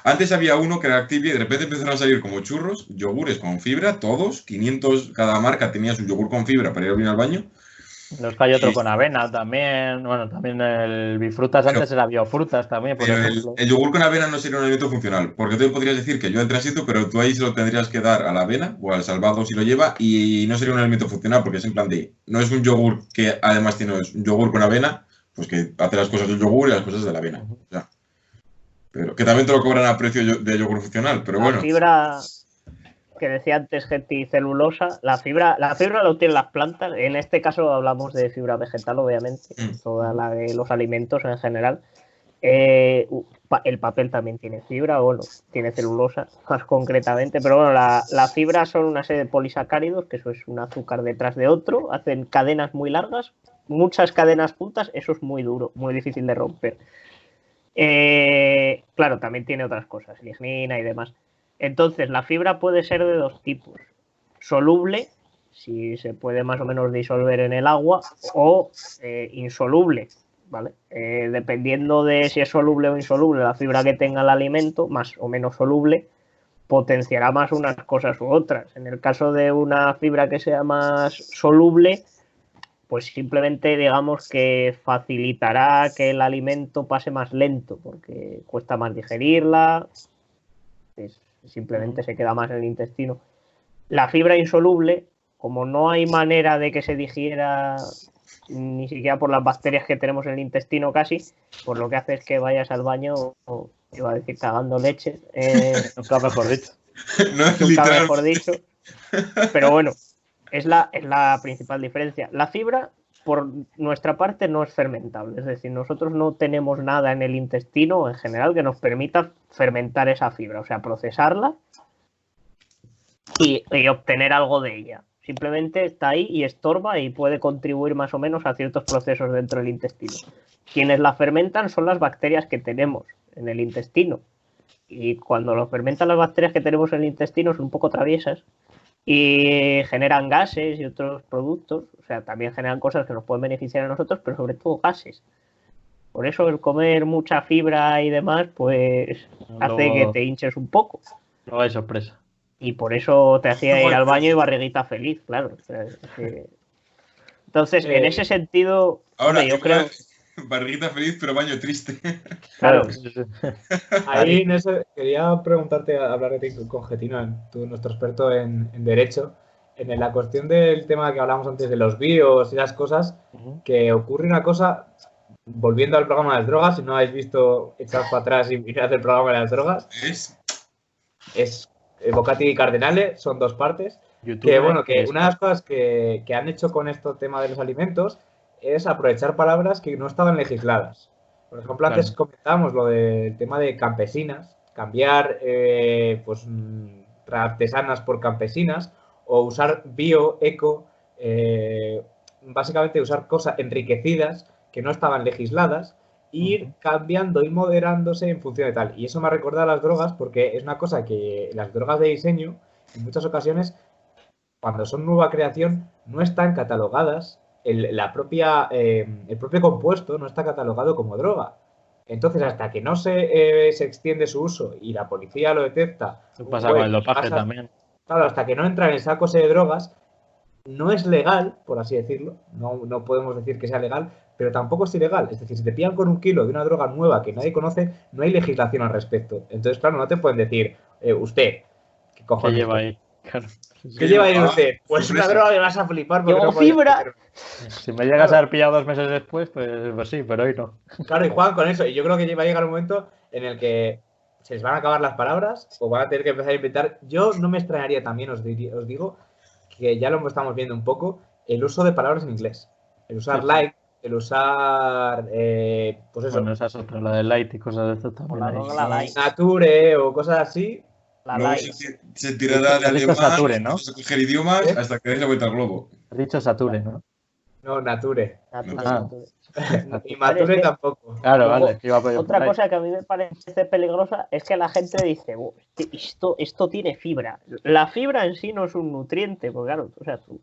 Antes había uno que era Activia y de repente empezaron a salir como churros, yogures con fibra, todos, 500, cada marca tenía su yogur con fibra para ir bien al baño. Los hay otro con avena también. Bueno, también el bifrutas antes era biofrutas también. Por. El, yogur con avena no sería un alimento funcional. Porque tú podrías decir que yo en tránsito, pero tú ahí se lo tendrías que dar a la avena o al salvado si lo lleva y no sería un alimento funcional porque es en plan de. No es un yogur que además tiene un yogur con avena, pues que hace las cosas del yogur y las cosas de la avena. pero que también te lo cobran a precio de yogur funcional. Pero bueno. Fibra que decía antes geticelulosa, la fibra, la fibra lo tienen las plantas, en este caso hablamos de fibra vegetal, obviamente, mm. toda la de los alimentos en general. Eh, el papel también tiene fibra, bueno, tiene celulosa más concretamente, pero bueno, la, la, fibra son una serie de polisacáridos, que eso es un azúcar detrás de otro, hacen cadenas muy largas, muchas cadenas juntas, eso es muy duro, muy difícil de romper. Eh, claro, también tiene otras cosas, lignina y demás. Entonces, la fibra puede ser de dos tipos. Soluble, si se puede más o menos disolver en el agua, o eh, insoluble, ¿vale? Eh, dependiendo de si es soluble o insoluble la fibra que tenga el alimento, más o menos soluble, potenciará más unas cosas u otras. En el caso de una fibra que sea más soluble, pues simplemente digamos que facilitará que el alimento pase más lento, porque cuesta más digerirla, simplemente se queda más en el intestino. La fibra insoluble, como no hay manera de que se digiera ni siquiera por las bacterias que tenemos en el intestino casi, pues lo que hace es que vayas al baño, o, iba a decir cagando leche, eh, nunca mejor dicho. No es nunca mejor dicho. Pero bueno, es la, es la principal diferencia. La fibra, por nuestra parte, no es fermentable. Es decir, nosotros no tenemos nada en el intestino en general que nos permita fermentar esa fibra, o sea, procesarla y obtener algo de ella. Simplemente está ahí y estorba y puede contribuir más o menos a ciertos procesos dentro del intestino. Quienes la fermentan son las bacterias que tenemos en el intestino. Y cuando lo fermentan las bacterias que tenemos en el intestino son un poco traviesas y generan gases y otros productos. O sea, también generan cosas que nos pueden beneficiar a nosotros, pero sobre todo gases. Por eso el comer mucha fibra y demás, pues hace que te hinches un poco. No hay sorpresa. Y por eso te hacía ir al baño y barriguita feliz, claro. Entonces, en ese sentido, Ahora, yo creo. Barriguita feliz, pero baño triste. Claro. Ahí, quería preguntarte, hablar de ti con Getino, tú, nuestro experto en, Derecho, en la cuestión del tema que hablamos antes de los bios y las cosas, que ocurre una cosa, volviendo al programa de las drogas, si no habéis visto echar para atrás y mirad el programa de las drogas, es, es Bocati y Cardenale, son dos partes. que bueno, que una de las cosas que, han hecho con este tema de los alimentos es aprovechar palabras que no estaban legisladas. Por ejemplo, antes comentábamos lo del tema de campesinas, cambiar eh, pues mm, artesanas por campesinas o usar bio, eco, eh, básicamente usar cosas enriquecidas que no estaban legisladas ir cambiando y moderándose en función de tal. Y eso me ha recordado a las drogas porque es una cosa que las drogas de diseño, en muchas ocasiones, cuando son nueva creación, no están catalogadas. El, la propia, eh, el propio compuesto no está catalogado como droga. Entonces, hasta que no se, eh, se extiende su uso y la policía lo detecta. pasa con el dopaje también. Claro, hasta que no entra en el saco de drogas, no es legal, por así decirlo. No, no podemos decir que sea legal, pero tampoco es ilegal. Es decir, si te pillan con un kilo de una droga nueva que nadie conoce, no hay legislación al respecto. Entonces, claro, no te pueden decir, eh, usted, ¿qué cojones? ¿Qué lleva ahí? ¿Qué lleva ahí usted? Pues una droga que vas a flipar. Porque no fibra. Si me llegas a haber pillado dos meses después, pues, pues, sí, pero hoy no. Claro, y juegan con eso. Y yo creo que va a llegar un momento en el que se les van a acabar las palabras o van a tener que empezar a inventar. Yo no me extrañaría también, os, os digo, que ya lo estamos viendo un poco, el uso de palabras en inglés. El usar like, el usar, eh, pues eso. Bueno, esa es otra, la de light y cosas de esto también. La, light. Nature o cosas así. La Luego se, se, tirará de alemán, Sature, ¿no? a coger idiomas ¿Eh? hasta que des la vuelta al globo. Has dicho Sature, ¿no? No, Nature. Nature. Ah. y Mature tampoco. Claro, vale. Otra cosa que a mí me parece peligrosa es que la gente dice, esto, esto tiene fibra. La fibra en sí no es un nutriente, porque claro, o sea, tú,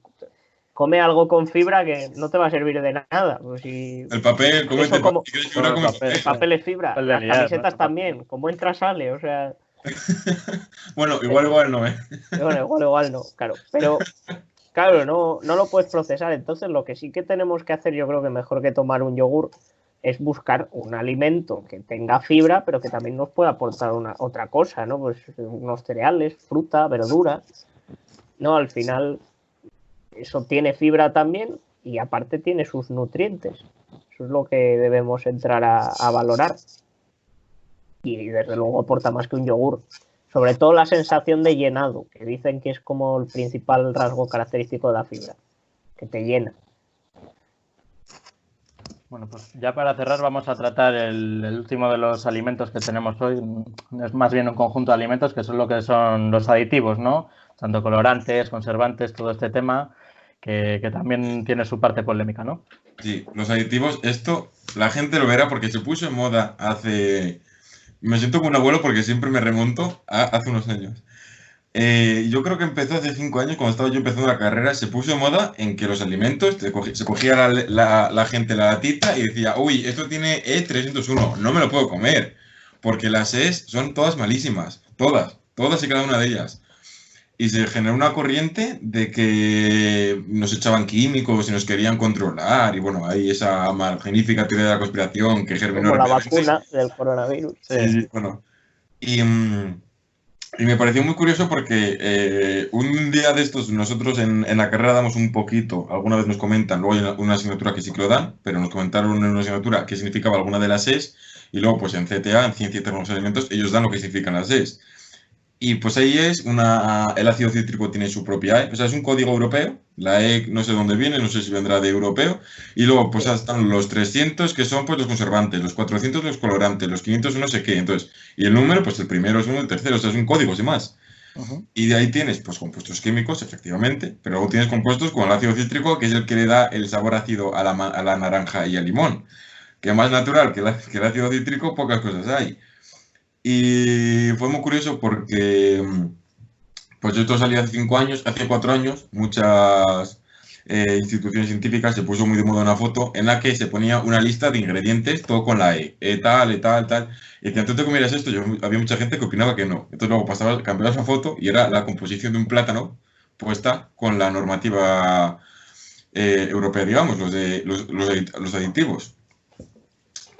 come algo con fibra que no te va a servir de nada. Pues el papel, come como, el papel es fibra. Las camisetas también, como entra sale, o sea. bueno, igual igual no, ¿eh? Bueno, igual igual no, claro. Pero claro, no, no lo puedes procesar. Entonces, lo que sí que tenemos que hacer, yo creo que mejor que tomar un yogur, es buscar un alimento que tenga fibra, pero que también nos pueda aportar una, otra cosa, ¿no? Pues unos cereales, fruta, verdura. No, al final eso tiene fibra también y aparte tiene sus nutrientes. Eso es lo que debemos entrar a, valorar. Y desde luego aporta más que un yogur. Sobre todo la sensación de llenado, que dicen que es como el principal rasgo característico de la fibra, que te llena. Bueno, pues ya para cerrar vamos a tratar el, el, último de los alimentos que tenemos hoy. Es más bien un conjunto de alimentos que son lo que son los aditivos, ¿no? Tanto colorantes, conservantes, todo este tema que, también tiene su parte polémica, ¿no? Sí, los aditivos, esto la gente lo verá porque se puso en moda hace... Me siento como un abuelo porque siempre me remonto a hace unos años. Eh, yo creo que empezó hace cinco años, cuando estaba yo empezando la carrera, se puso moda en que los alimentos, se cogía la, gente la latita y decía, uy, esto tiene E301, no me lo puedo comer, porque las E's son todas malísimas, todas, todas y cada una de ellas. Y se generó una corriente de que nos echaban químicos y nos querían controlar, y bueno, hay esa magnífica teoría de la conspiración que germinó... Como la vacuna del coronavirus. Sí, bueno. Y... Mm, y me pareció muy curioso porque eh, un día de estos nosotros en, en, la carrera damos un poquito, alguna vez nos comentan, luego hay una, asignatura que sí que lo dan, pero nos comentaron en una asignatura qué significaba alguna de las SES y luego pues en CTA, en Ciencia y Tecnología de Alimentos, ellos dan lo que significan las SES. Y pues ahí es una. El ácido cítrico tiene su propia E, o sea, es un código europeo. La E no sé dónde viene, no sé si vendrá de europeo. Y luego, pues están los 300 que son pues los conservantes, los 400 los colorantes, los 500 no sé qué. Entonces, y el número, pues el primero es uno, el tercero, o sea, es un código, sin más. Y de ahí tienes pues compuestos químicos, efectivamente, pero luego tienes compuestos como el ácido cítrico, que es el que le da el sabor ácido a la, a la naranja y al limón. Que más natural que, que el ácido cítrico, pocas cosas hay. Y fue muy curioso porque, pues yo esto salí hace cinco años, hace cuatro años, muchas eh, instituciones científicas se puso muy de moda una foto en la que se ponía una lista de ingredientes, todo con la E, e tal, E tal, tal. Y decían, ¿tú te comieras esto? Yo, había mucha gente que opinaba que no. Entonces luego pasaba, cambiaba esa foto y era la composición de un plátano puesta con la normativa eh, europea, digamos, los, de, los, los aditivos.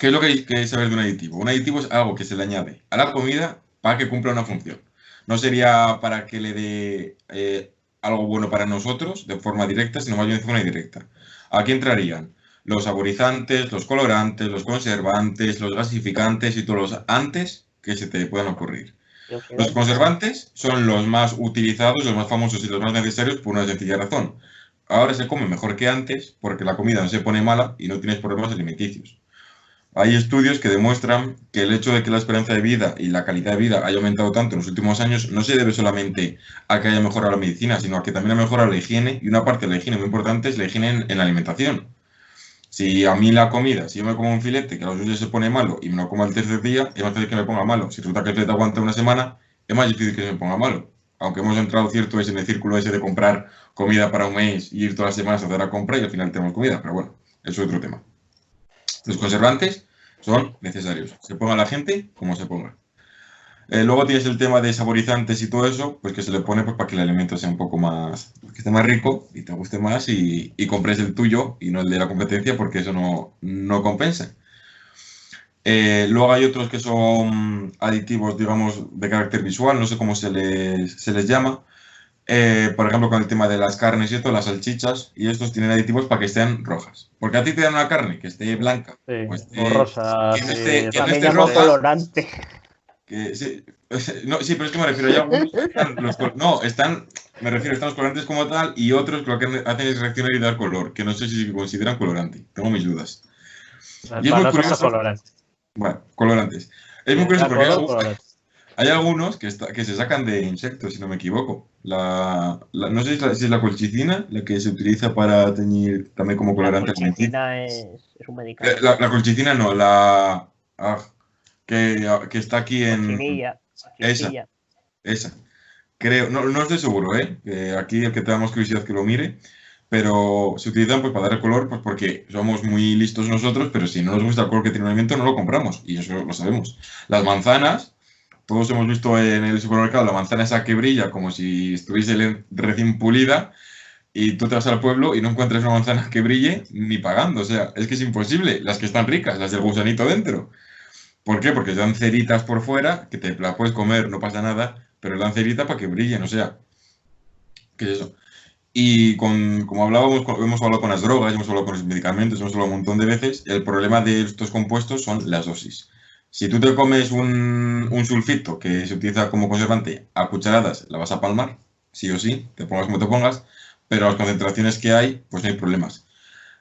¿Qué es lo que hay que saber de un aditivo? Un aditivo es algo que se le añade a la comida para que cumpla una función. No sería para que le dé eh, algo bueno para nosotros de forma directa, sino más bien de forma indirecta. Aquí entrarían los saborizantes, los colorantes, los conservantes, los gasificantes y todos los antes que se te puedan ocurrir. Los conservantes son los más utilizados, los más famosos y los más necesarios por una sencilla razón. Ahora se come mejor que antes porque la comida no se pone mala y no tienes problemas alimenticios. Hay estudios que demuestran que el hecho de que la esperanza de vida y la calidad de vida haya aumentado tanto en los últimos años no se debe solamente a que haya mejorado la medicina, sino a que también ha mejorado la higiene y una parte de la higiene muy importante es la higiene en, la alimentación. Si a mí la comida, si yo me como un filete que a los días se pone malo y me lo como al tercer día, es más fácil que me ponga malo. Si resulta que el filete aguanta una semana, es más difícil que se me ponga malo. Aunque hemos entrado cierto en el círculo ese de comprar comida para un mes y ir todas las semanas a hacer la compra y al final tenemos comida, pero bueno, eso es otro tema. Los conservantes son necesarios. Se ponga la gente como se ponga. Eh, luego tienes el tema de saborizantes y todo eso, pues que se le pone pues, para que el alimento sea un poco más, que esté más rico y te guste más y, compres el tuyo y no el de la competencia porque eso no, no compensa. Eh, luego hay otros que son aditivos, digamos, de carácter visual, no sé cómo se les, se les llama, eh, por ejemplo, con el tema de las carnes y esto, las salchichas, y estos tienen aditivos para que estén rojas. Porque a ti te dan una carne que esté blanca. Sí, pues, o rosa. Que este, colorante. sí, sí, pero es que me refiero, ya algunos no, están, me refiero, están los colorantes como tal y otros que lo que hacen es reaccionar y dar color, que no sé si se consideran colorante. Tengo mis dudas. y es muy curioso. Colorantes. Bueno, colorantes. Es muy curioso porque hay algunos que, que se sacan de insectos, si no me equivoco. La, no sé si es, la, colchicina, la que se utiliza para teñir también como colorante. La colchicina es, un medicamento. Eh, la, colchicina no, la ah, que, que, está aquí en... Esa, esa. Creo, no, no estoy seguro, ¿eh? Que aquí el que tengamos curiosidad que lo mire, pero se utilizan pues para dar el color, pues porque somos muy listos nosotros, pero si no nos gusta el color que tiene un alimento no lo compramos, y eso lo sabemos. Las manzanas todos hemos visto en el supermercado la manzana esa que brilla como si estuviese recién pulida y tú te vas al pueblo y no encuentras una manzana que brille ni pagando. O sea, es que es imposible. Las que están ricas, las del gusanito dentro. ¿Por qué? Porque dan ceritas por fuera, que te la puedes comer, no pasa nada, pero dan cerita para que brillen. O sea, ¿qué es eso? Y con, como hablábamos, hemos hablado con las drogas, hemos hablado con los medicamentos, hemos hablado un montón de veces, el problema de estos compuestos son las dosis. Si tú te comes un, sulfito que se utiliza como conservante a cucharadas, la vas a palmar, sí o sí, te pongas como te pongas, pero las concentraciones que hay, pues no hay problemas.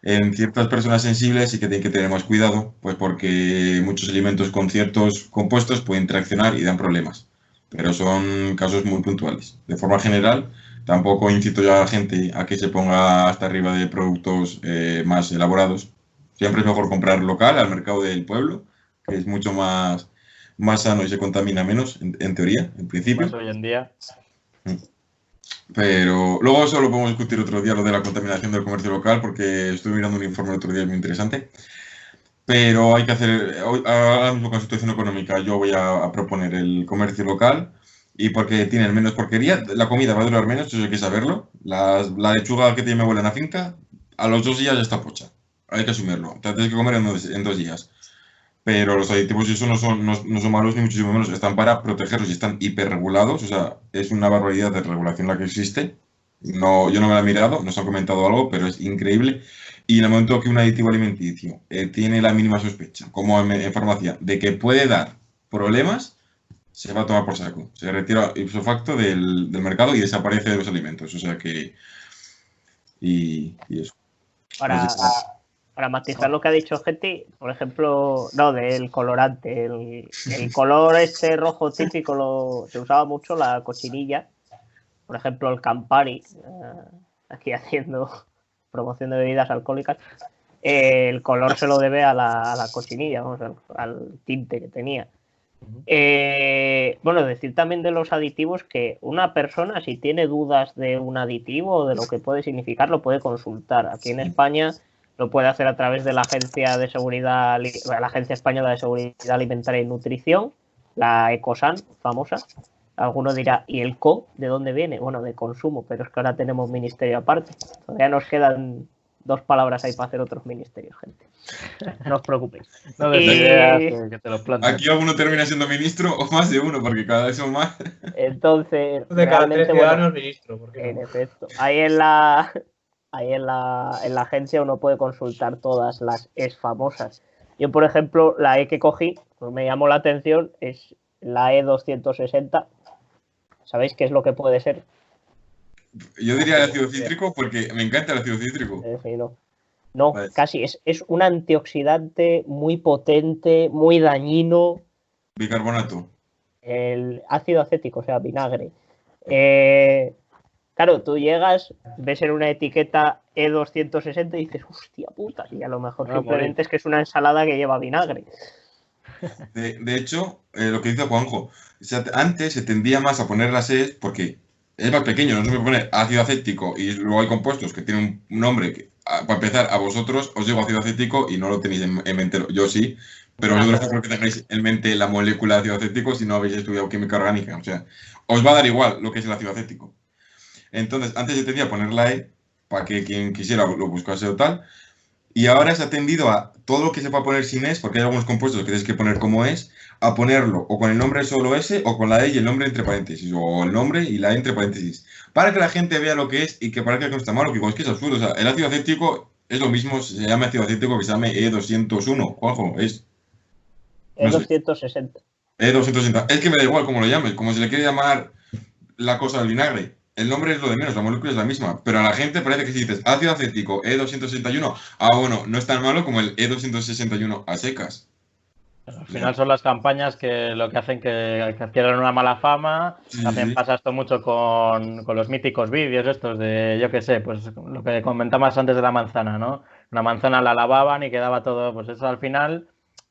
En ciertas personas sensibles sí que tienen que tener más cuidado, pues porque muchos alimentos con ciertos compuestos pueden interaccionar y dan problemas. Pero son casos muy puntuales. De forma general, tampoco incito ya a la gente a que se ponga hasta arriba de productos eh, más elaborados. Siempre es mejor comprar local, al mercado del pueblo, es mucho más, más sano y se contamina menos, en, teoría, en principio. Pues hoy en día. Mm. Pero luego eso lo podemos discutir otro día, lo de la contaminación del comercio local, porque estuve mirando un informe el otro día muy interesante. Pero hay que hacer, ahora mismo con la situación económica, yo voy a, proponer el comercio local y porque tienen menos porquería, la comida va a durar menos, eso hay que saberlo. La, lechuga que tiene mi abuela en la finca, a los dos días ya está pocha. Hay que asumirlo. Te tienes que comer en dos, en dos días. Pero los aditivos eso no son, no, son malos ni muchísimo menos, están para protegerlos y están hiperregulados, o sea, es una barbaridad de regulación la que existe. No, yo no me la he mirado, nos han comentado algo, pero es increíble. Y en el momento que un aditivo alimenticio eh, tiene la mínima sospecha, como en, farmacia, de que puede dar problemas, se va a tomar por saco. Se retira ipso facto del, del mercado y desaparece de los alimentos. O sea que. Y, eso. Para, para matizar lo que ha dicho gente, por ejemplo, no, del colorante. El, color este rojo típico lo, se usaba mucho la cochinilla. Por ejemplo, el Campari. Eh, aquí haciendo promoción de bebidas alcohólicas, el color se lo debe a la, a cochinilla, al, tinte que tenía. Eh, bueno, decir también de los aditivos que una persona, si tiene dudas de un aditivo o de lo que puede significar, lo puede consultar. Aquí en España lo puede hacer a través de la Agencia de Seguridad, la Agencia Española de Seguridad Alimentaria y Nutrición, la ECOSAN, famosa. Alguno dirá, ¿y el CO de dónde viene? Bueno, de consumo, pero es que ahora tenemos ministerio aparte. Todavía nos quedan dos palabras ahí para hacer otros ministerios, gente. No os preocupéis. No Aquí alguno termina siendo ministro o más de uno, porque cada vez son más. Entonces, de cada tres ciudadanos ministro. en efecto. Ahí en la, ahí en la, en la agencia uno puede consultar todas las es famosas. Yo, por ejemplo, la E que cogí, pues me llamó la atención, es la E260, ¿Sabéis qué es lo que puede ser? Yo diría el ácido cítrico porque me encanta el ácido cítrico. no, casi. Es, un antioxidante muy potente, muy dañino. Bicarbonato. El ácido acético, o sea, vinagre. Eh, claro, tú llegas, ves en una etiqueta E260 y dices, hostia puta, y a lo mejor simplemente es que es una ensalada que lleva vinagre. De, hecho, eh, lo que dice Juanjo, antes se tendía más a poner las E porque es más pequeño, no se puede poner ácido acético y luego hay compuestos que tienen un nombre que, para empezar, a vosotros os digo ácido acético y no lo tenéis en, mente, yo sí, pero vosotros no creo que tengáis en mente la molécula de ácido acético si no habéis estudiado química orgánica, o sea, os va a dar igual lo que es el ácido acético. Entonces, antes se tendía a poner la E para que quien quisiera lo buscase o tal, y ahora se ha tendido a todo lo que se pueda poner sin es, porque hay algunos compuestos que tienes que poner como es, a ponerlo o con el nombre solo S o con la E y el nombre entre paréntesis, o el nombre y la E entre paréntesis, para que la gente vea lo que es y que parezca que no está malo, que es que es absurdo. O sea, el ácido acético es lo mismo, se llama ácido acético que se llama E201. Juanjo, es. E260. E260. Es que me da igual cómo lo llames, como se le quiere llamar la cosa del vinagre el nombre es lo de menos, la molécula es la misma, pero a la gente parece que si dices ácido acético E261, ah, bueno, no es tan malo como el E261 a secas. Al final son las campañas que lo que hacen que, que adquieran una mala fama. También pasa esto mucho con, los míticos vídeos estos de, yo qué sé, pues lo que comentabas antes de la manzana, ¿no? Una manzana la lavaban y quedaba todo, pues eso al final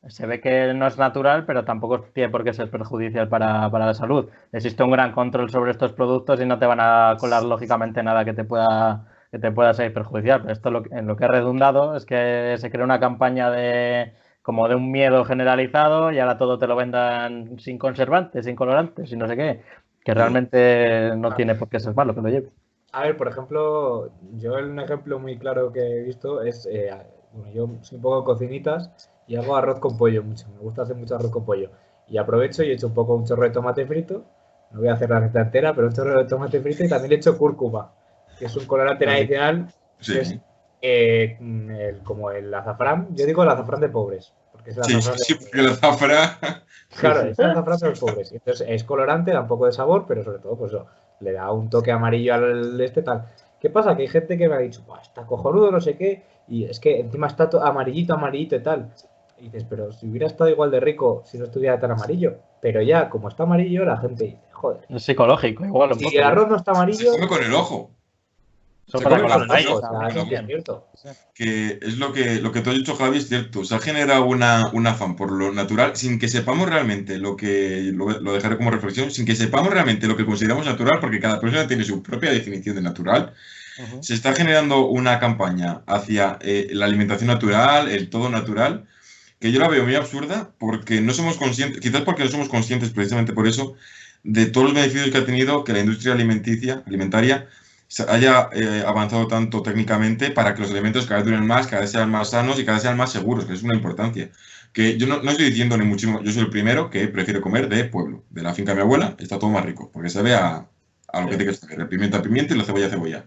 se ve que no es natural, pero tampoco tiene por qué ser perjudicial para, la salud. Existe un gran control sobre estos productos y no te van a colar lógicamente nada que te pueda que te pueda ser perjudicial. Pero esto lo, en lo que ha redundado es que se crea una campaña de como de un miedo generalizado y ahora todo te lo vendan sin conservantes, sin colorantes y no sé qué, que realmente no tiene por qué ser malo que lo lleve. A ver, por ejemplo, yo un ejemplo muy claro que he visto es, eh, bueno, yo soy un poco cocinitas y hago arroz con pollo mucho. Me gusta hacer mucho arroz con pollo. Y aprovecho y echo un poco un chorro de tomate frito. No voy a hacer la receta entera, pero un chorro de tomate frito y también le echo cúrcuma, que es un colorante adicional. Que es eh, como el azafrán. Yo digo el azafrán de pobres. Porque es el azafrán sí, sí, porque el azafrán. Claro, es el azafrán de los pobres. Entonces es colorante, da un poco de sabor, pero sobre todo, pues eso, le da un toque amarillo al este tal. ¿Qué pasa? Que hay gente que me ha dicho, está cojonudo, no sé qué, y es que encima está amarillito, amarillito y tal. Y dices, pero si hubiera estado igual de rico si no estuviera tan amarillo. Pero ya, como está amarillo, la gente dice, joder. Es psicológico, igual. Si el arroz no está amarillo. Se come con el ojo. que es lo que, lo que tú has dicho, Javi, es cierto. Se ha generado una, un afán por lo natural sin que sepamos realmente lo que, lo, dejaré como reflexión, sin que sepamos realmente lo que consideramos natural, porque cada persona tiene su propia definición de natural. Se está generando una campaña hacia eh, la alimentación natural, el todo natural, que yo la veo muy absurda porque no somos conscientes, quizás porque no somos conscientes precisamente por eso, de todos los beneficios que ha tenido que la industria alimenticia, alimentaria haya eh, avanzado tanto técnicamente para que los alimentos cada vez duren más, cada vez sean más sanos y cada vez sean más seguros, que es una importancia. Que yo no, no, estoy diciendo ni muchísimo, yo soy el primero que prefiero comer de pueblo, de la finca de mi abuela, está todo más rico, porque se ve a, a lo que tiene que saber, el pimiento a pimiento y la cebolla a cebolla.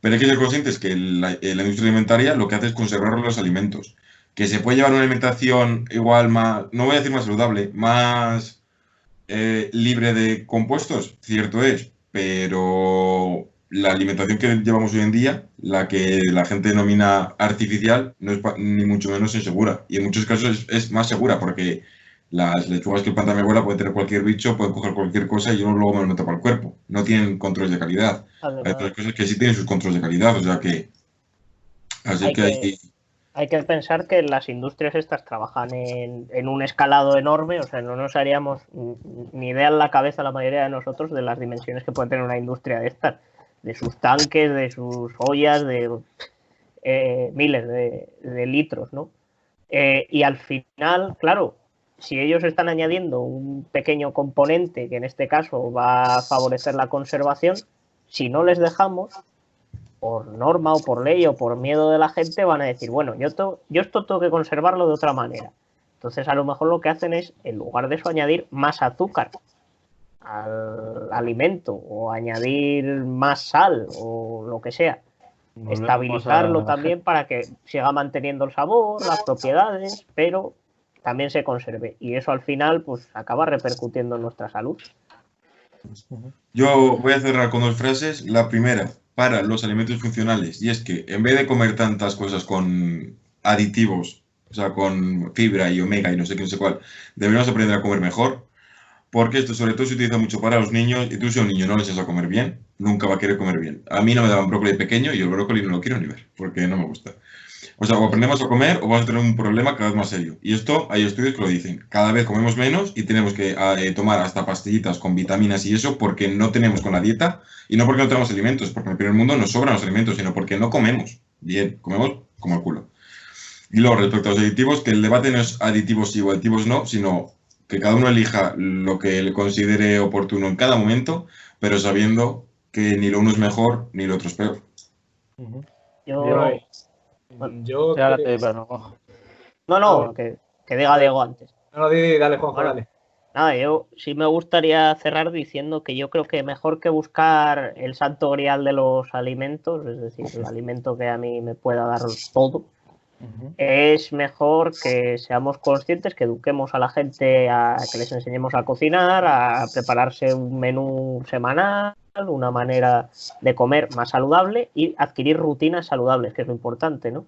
Pero hay que ser conscientes que la, eh, la, industria alimentaria lo que hace es conservar los alimentos. Que se puede llevar una alimentación igual más, no voy a decir más saludable, más eh, libre de compuestos, cierto es, pero la alimentación que llevamos hoy en día, la que la gente denomina artificial, no es ni mucho menos insegura. Y en muchos casos es, más segura porque las lechugas que planta mi abuela pueden tener cualquier bicho, pueden coger cualquier cosa y yo luego me lo meto para el cuerpo. No tienen controles de calidad. Hay otras cosas que sí tienen sus controles de calidad, o sea que... Así que, hay, hay que pensar que las industrias estas trabajan en, un escalado enorme, o sea, no nos haríamos ni idea en la cabeza la mayoría de nosotros de las dimensiones que puede tener una industria de estas de sus tanques, de sus ollas, de eh, miles de, litros, ¿no? Eh, y al final, claro, si ellos están añadiendo un pequeño componente que en este caso va a favorecer la conservación, si no les dejamos, por norma o por ley o por miedo de la gente, van a decir, bueno, yo, yo esto tengo que conservarlo de otra manera. Entonces, a lo mejor lo que hacen es, en lugar de eso, añadir más azúcar al alimento o añadir más sal o lo que sea. Estabilizarlo también para que siga manteniendo el sabor, las propiedades, pero también se conserve. Y eso al final pues acaba repercutiendo en nuestra salud. Yo voy a cerrar con dos frases. La primera, para los alimentos funcionales, y es que en vez de comer tantas cosas con aditivos, o sea, con fibra y omega y no sé qué, no sé cuál, deberíamos aprender a comer mejor porque esto sobre todo se utiliza mucho para los niños y tú si a un niño no le echas a comer bien, nunca va a querer comer bien. A mí no me daban brócoli pequeño y el brócoli no lo quiero ni ver, porque no me gusta. O sea, o aprendemos a comer o vamos a tener un problema cada vez más serio. Y esto hay estudios que lo dicen. Cada vez comemos menos y tenemos que eh, tomar hasta pastillitas con vitaminas y eso porque no tenemos con la dieta y no porque no tenemos alimentos, porque en el primer mundo nos sobran los alimentos, sino porque no comemos bien, comemos como el culo. Y luego, respecto a los aditivos, que el debate no es aditivos sí o aditivos no, sino que cada uno elija lo que le considere oportuno en cada momento, pero sabiendo que ni lo uno es mejor ni lo otro es peor. Yo, yo, no, no, que, diga Diego antes. No, no, dale, Juanjo, dale. Nada, yo sí me gustaría cerrar diciendo que yo creo que mejor que buscar el santo grial de los alimentos, es decir, el alimento que a mí me pueda dar todo, es mejor que seamos conscientes, que eduquemos a la gente, a que les enseñemos a cocinar, a prepararse un menú semanal, una manera de comer más saludable y adquirir rutinas saludables, que es lo importante, ¿no?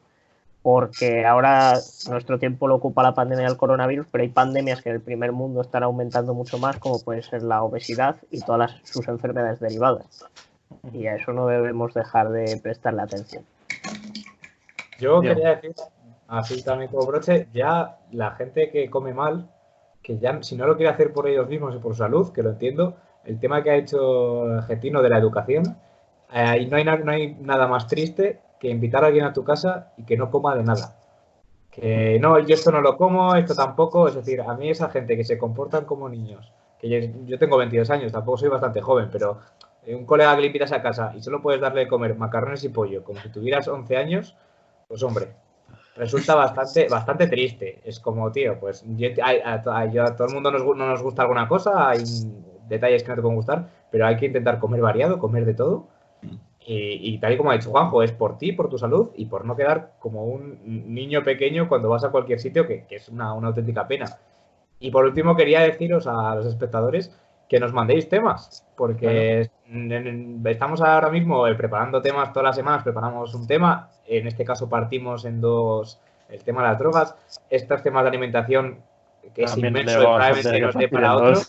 Porque ahora nuestro tiempo lo ocupa la pandemia del coronavirus, pero hay pandemias que en el primer mundo están aumentando mucho más, como puede ser la obesidad y todas sus enfermedades derivadas. Y a eso no debemos dejar de prestarle atención. Yo quería decir, así también como broche, ya la gente que come mal, que ya si no lo quiere hacer por ellos mismos y por su salud, que lo entiendo, el tema que ha hecho Getino de la educación, eh, no, hay no hay nada más triste que invitar a alguien a tu casa y que no coma de nada. Que no, yo esto no lo como, esto tampoco. Es decir, a mí esa gente que se comportan como niños, que yo, yo tengo 22 años, tampoco soy bastante joven, pero un colega que le invitas a casa y solo puedes darle de comer macarrones y pollo como si tuvieras 11 años, pues hombre, resulta bastante, bastante triste. Es como, tío, pues yo, a, todo el mundo nos, no nos gusta alguna cosa, hay detalles que no te pueden gustar, pero hay que intentar comer variado, comer de todo. Y, tal y como ha dicho Juanjo, es por ti, por tu salud y por no quedar como un niño pequeño cuando vas a cualquier sitio, que, es una, auténtica pena. Y por último, quería deciros a los espectadores que nos mandéis temas, porque estamos ahora mismo eh, preparando temas todas las semanas, preparamos un tema, en este caso partimos en dos, el tema de las drogas, estos temas de alimentación, que es inmenso, probablemente nos dé para otro,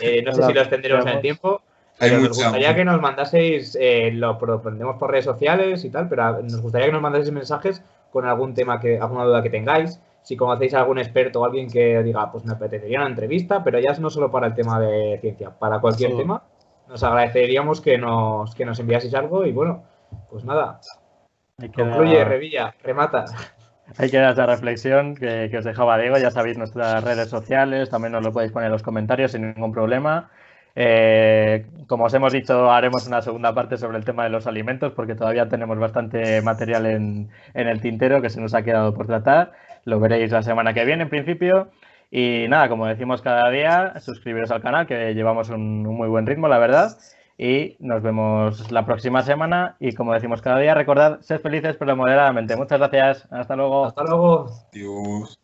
eh, no sé si lo extenderemos en el tiempo, nos gustaría que nos mandaseis, eh, lo prendemos por redes sociales y tal, pero nos gustaría que nos mandaseis mensajes con algún tema, que alguna duda que tengáis. Si conocéis a algún experto o alguien que diga, pues me apetecería una entrevista, pero ya es no solo para el tema de ciencia, para cualquier tema, nos agradeceríamos que nos, que nos enviaseis algo y bueno, pues nada. Concluye, Revilla, remata. Hay que dar esa reflexión que, que, os dejaba Diego. Ya sabéis nuestras redes sociales, también nos lo podéis poner en los comentarios sin ningún problema. Eh, como os hemos dicho, haremos una segunda parte sobre el tema de los alimentos porque todavía tenemos bastante material en, el tintero que se nos ha quedado por tratar. Lo veréis la semana que viene en principio. Y nada, como decimos cada día, suscribiros al canal que llevamos un, muy buen ritmo, la verdad. Y nos vemos la próxima semana. Y como decimos cada día, recordad, sed felices pero moderadamente. Muchas gracias. Hasta luego. Hasta luego. Adiós.